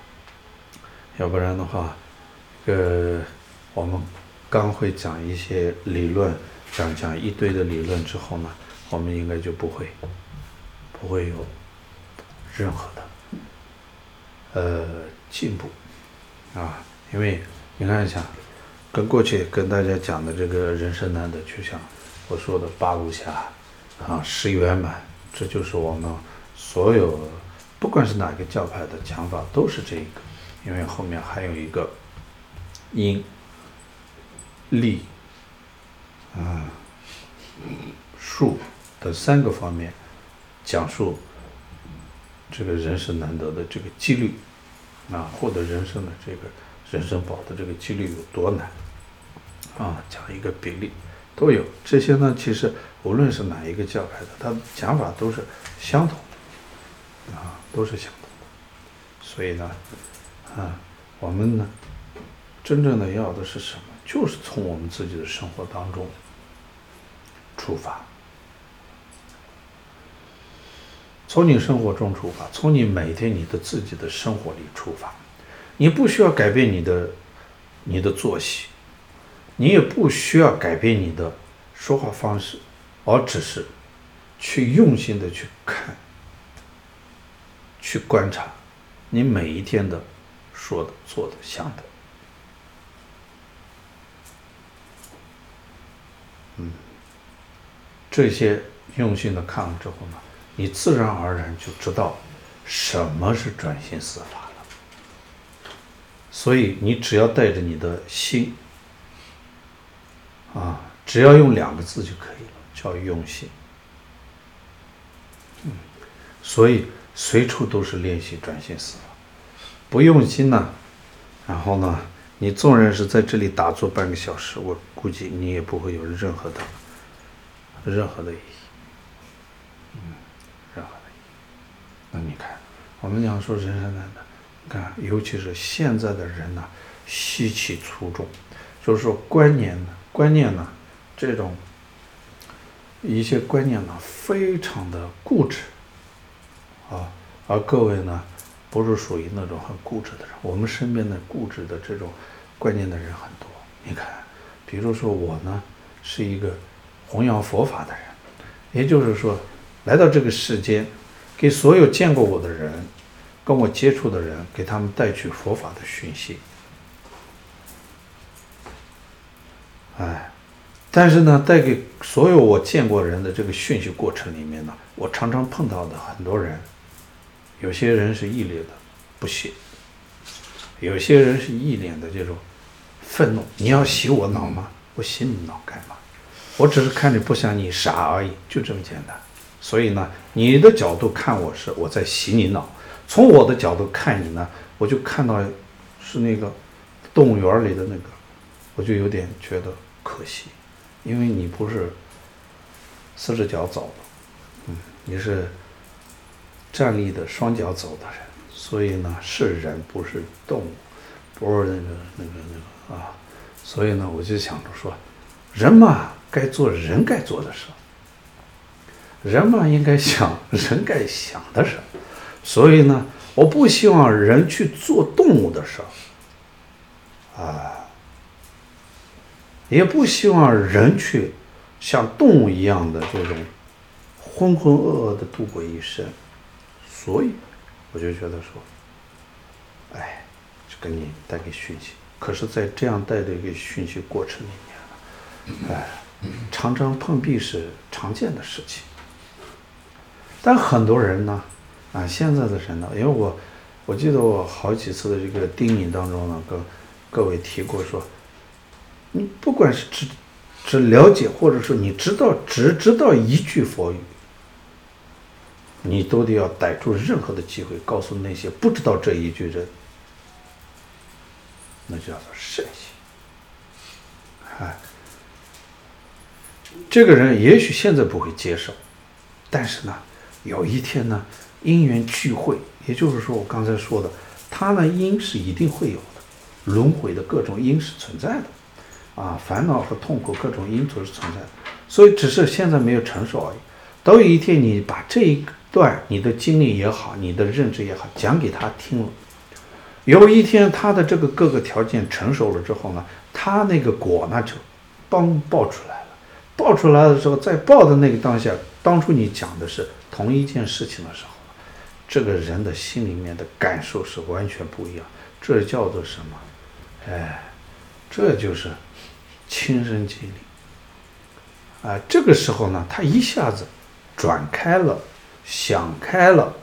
要不然的话，呃，我们刚会讲一些理论，讲讲一堆的理论之后呢，我们应该就不会，不会有任何的呃进步。啊，因为你看一下，跟过去跟大家讲的这个人生难得，就像我说的八无暇啊，十圆满，这就是我们所有不管是哪个教派的讲法都是这一个，因为后面还有一个因力啊数。的三个方面，讲述这个人生难得的这个几率，啊，获得人生的这个人生宝的这个几率有多难，啊，讲一个比例，都有这些呢。其实无论是哪一个教派的，他讲法都是相同的，啊，都是相同的。所以呢，啊，我们呢，真正的要的是什么？就是从我们自己的生活当中出发。从你生活中出发，从你每天你的自己的生活里出发，你不需要改变你的你的作息，你也不需要改变你的说话方式，而只是去用心的去看，去观察你每一天的说的、做的、想的，嗯，这些用心的看了之后呢，你自然而然就知道什么是转心思法了。所以你只要带着你的心，啊，只要用两个字就可以了，叫用心。嗯，所以随处都是练习转心思法。不用心呢，然后呢，你纵然是在这里打坐半个小时，我估计你也不会有任何的任何的意义。嗯，任何的意义。那你看，我们讲说人生难的，你看，尤其是现在的人呢，习气粗重，就是说观念呢，观念呢，这种一些观念呢，非常的固执，啊，而各位呢，不是属于那种很固执的人。我们身边的固执的这种观念的人很多。你看，比如说我呢，是一个弘扬佛法的人，也就是说，来到这个世间。给所有见过我的人，跟我接触的人，给他们带去佛法的讯息。哎，但是呢，带给所有我见过人的这个讯息过程里面呢，我常常碰到的很多人，有些人是一脸的不屑，有些人是一脸的这种愤怒。你要洗我脑吗？我洗你脑干嘛？我只是看着不像你傻而已，就这么简单。所以呢，你的角度看我是我在洗你脑，从我的角度看你呢，我就看到是那个动物园里的那个，我就有点觉得可惜，因为你不是四只脚走的，嗯，你是站立的双脚走的人，所以呢是人不是动物，不是那个那个那个啊，所以呢我就想着说，人嘛该做人该做的事。人嘛，应该想人该想的事，所以呢，我不希望人去做动物的事，啊，也不希望人去像动物一样的这种浑浑噩噩的度过一生，所以我就觉得说，哎，就给你带给讯息，可是，在这样带的一个讯息过程里面，哎，常常碰壁是常见的事情。但很多人呢，啊，现在的人呢，因为我我记得我好几次的这个叮咛当中呢，跟各位提过说，你不管是只只了解，或者说你知道只知道一句佛语，你都得要逮住任何的机会，告诉那些不知道这一句人，那叫做善心。哎，这个人也许现在不会接受，但是呢，有一天呢，因缘聚会，也就是说我刚才说的，他呢因是一定会有的，轮回的各种因是存在的，啊，烦恼和痛苦各种因都是存在的，所以只是现在没有成熟而已。等有一天你把这一个段你的经历也好，你的认知也好，讲给他听了，有一天他的这个各个条件成熟了之后呢，他那个果呢就帮爆出来了，爆出来的时候，在爆的那个当下，当初你讲的是同一件事情的时候，这个人的心里面的感受是完全不一样。这叫做什么？哎，这就是亲身经历。啊，这个时候呢，他一下子转开了，想开了，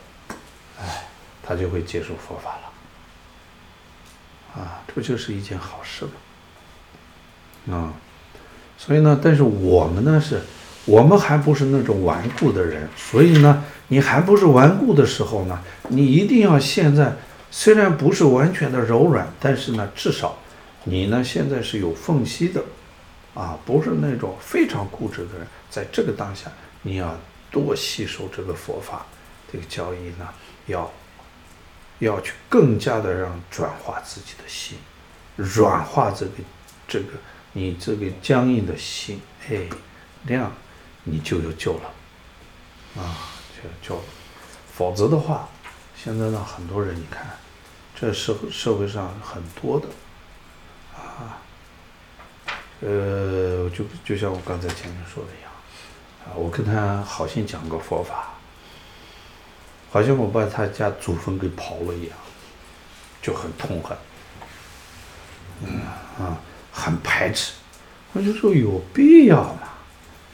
哎，他就会接受佛法了。啊，这不就是一件好事吗。啊，所以呢，但是我们呢是，我们还不是那种顽固的人，所以呢，你还不是顽固的时候呢，你一定要现在虽然不是完全的柔软，但是呢，至少你呢现在是有缝隙的，啊，不是那种非常固执的人，在这个当下，你要多吸收这个佛法，这个教义呢，要要去更加的让转化自己的心，软化这个这个。你这个僵硬的心，哎，那样你就有救了，啊，就有救了。否则的话，现在呢，很多人你看，这社会社会上很多的，啊，呃，就就像我刚才前面说的一样，啊，我跟他好心讲个佛法，好像我把他家祖坟给刨了一样，就很痛恨，嗯啊。很排斥，我就说有必要吗？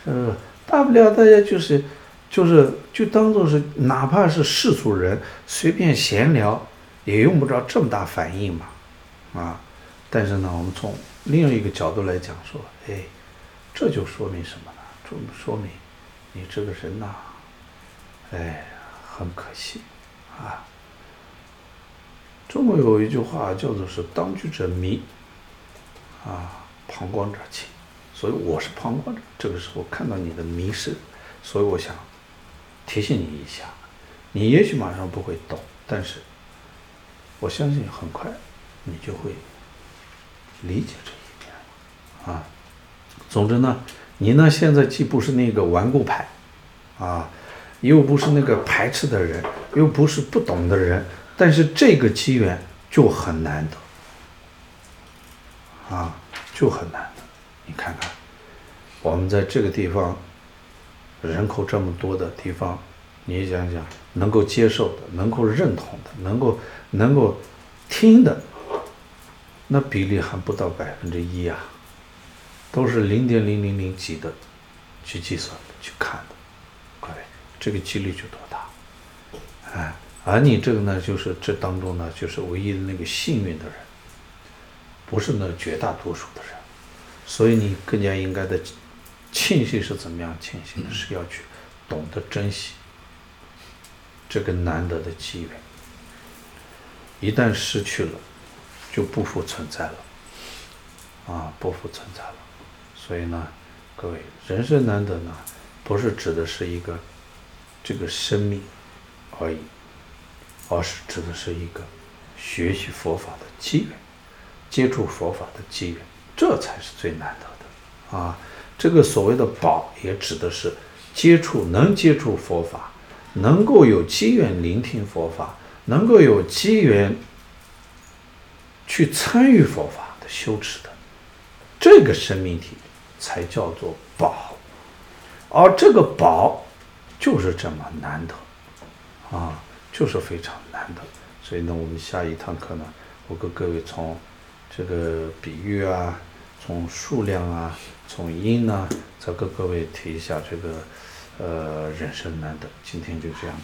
是不是？大不了大家就是，就是就当做是，哪怕是世俗人随便闲聊，也用不着这么大反应嘛，啊！但是呢，我们从另一个角度来讲说，哎，这就说明什么？这么说明你这个人呐，哎，很可惜啊。中国有一句话叫做是“当局者迷”。啊，旁观者清，所以我是旁观者。这个时候看到你的迷失，所以我想提醒你一下。你也许马上不会懂，但是我相信很快你就会理解这一点。啊，总之呢，你呢现在既不是那个顽固派，啊，又不是那个排斥的人，又不是不懂的人，但是这个机缘就很难得。啊，就很难得。你看看，我们在这个地方，人口这么多的地方，你想想，能够接受的、能够认同的、能够能够听的，那比例还不到百分之一啊，都是零点零零零几的去计算、去看的，各位，这个几率就多大？哎，而你这个呢，就是这当中呢，就是唯一的那个幸运的人。不是那绝大多数的人，所以你更加应该的庆幸是怎么样庆幸的？是要去懂得珍惜这个难得的机缘。一旦失去了，就不复存在了，啊，不复存在了。所以呢，各位，人生难得呢，不是指的是一个这个生命而已，而是指的是一个学习佛法的机缘。接触佛法的机缘，这才是最难得的啊！这个所谓的宝，也指的是接触，能接触佛法，能够有机缘聆听佛法，能够有机缘去参与佛法的修持的，这个生命体才叫做宝。而这个宝就是这么难得啊，就是非常难得。所以呢，我们下一堂课呢，我跟各位从。这个比喻啊，从数量啊，从音呢，再跟各位提一下这个，呃，人生难得，今天就这样。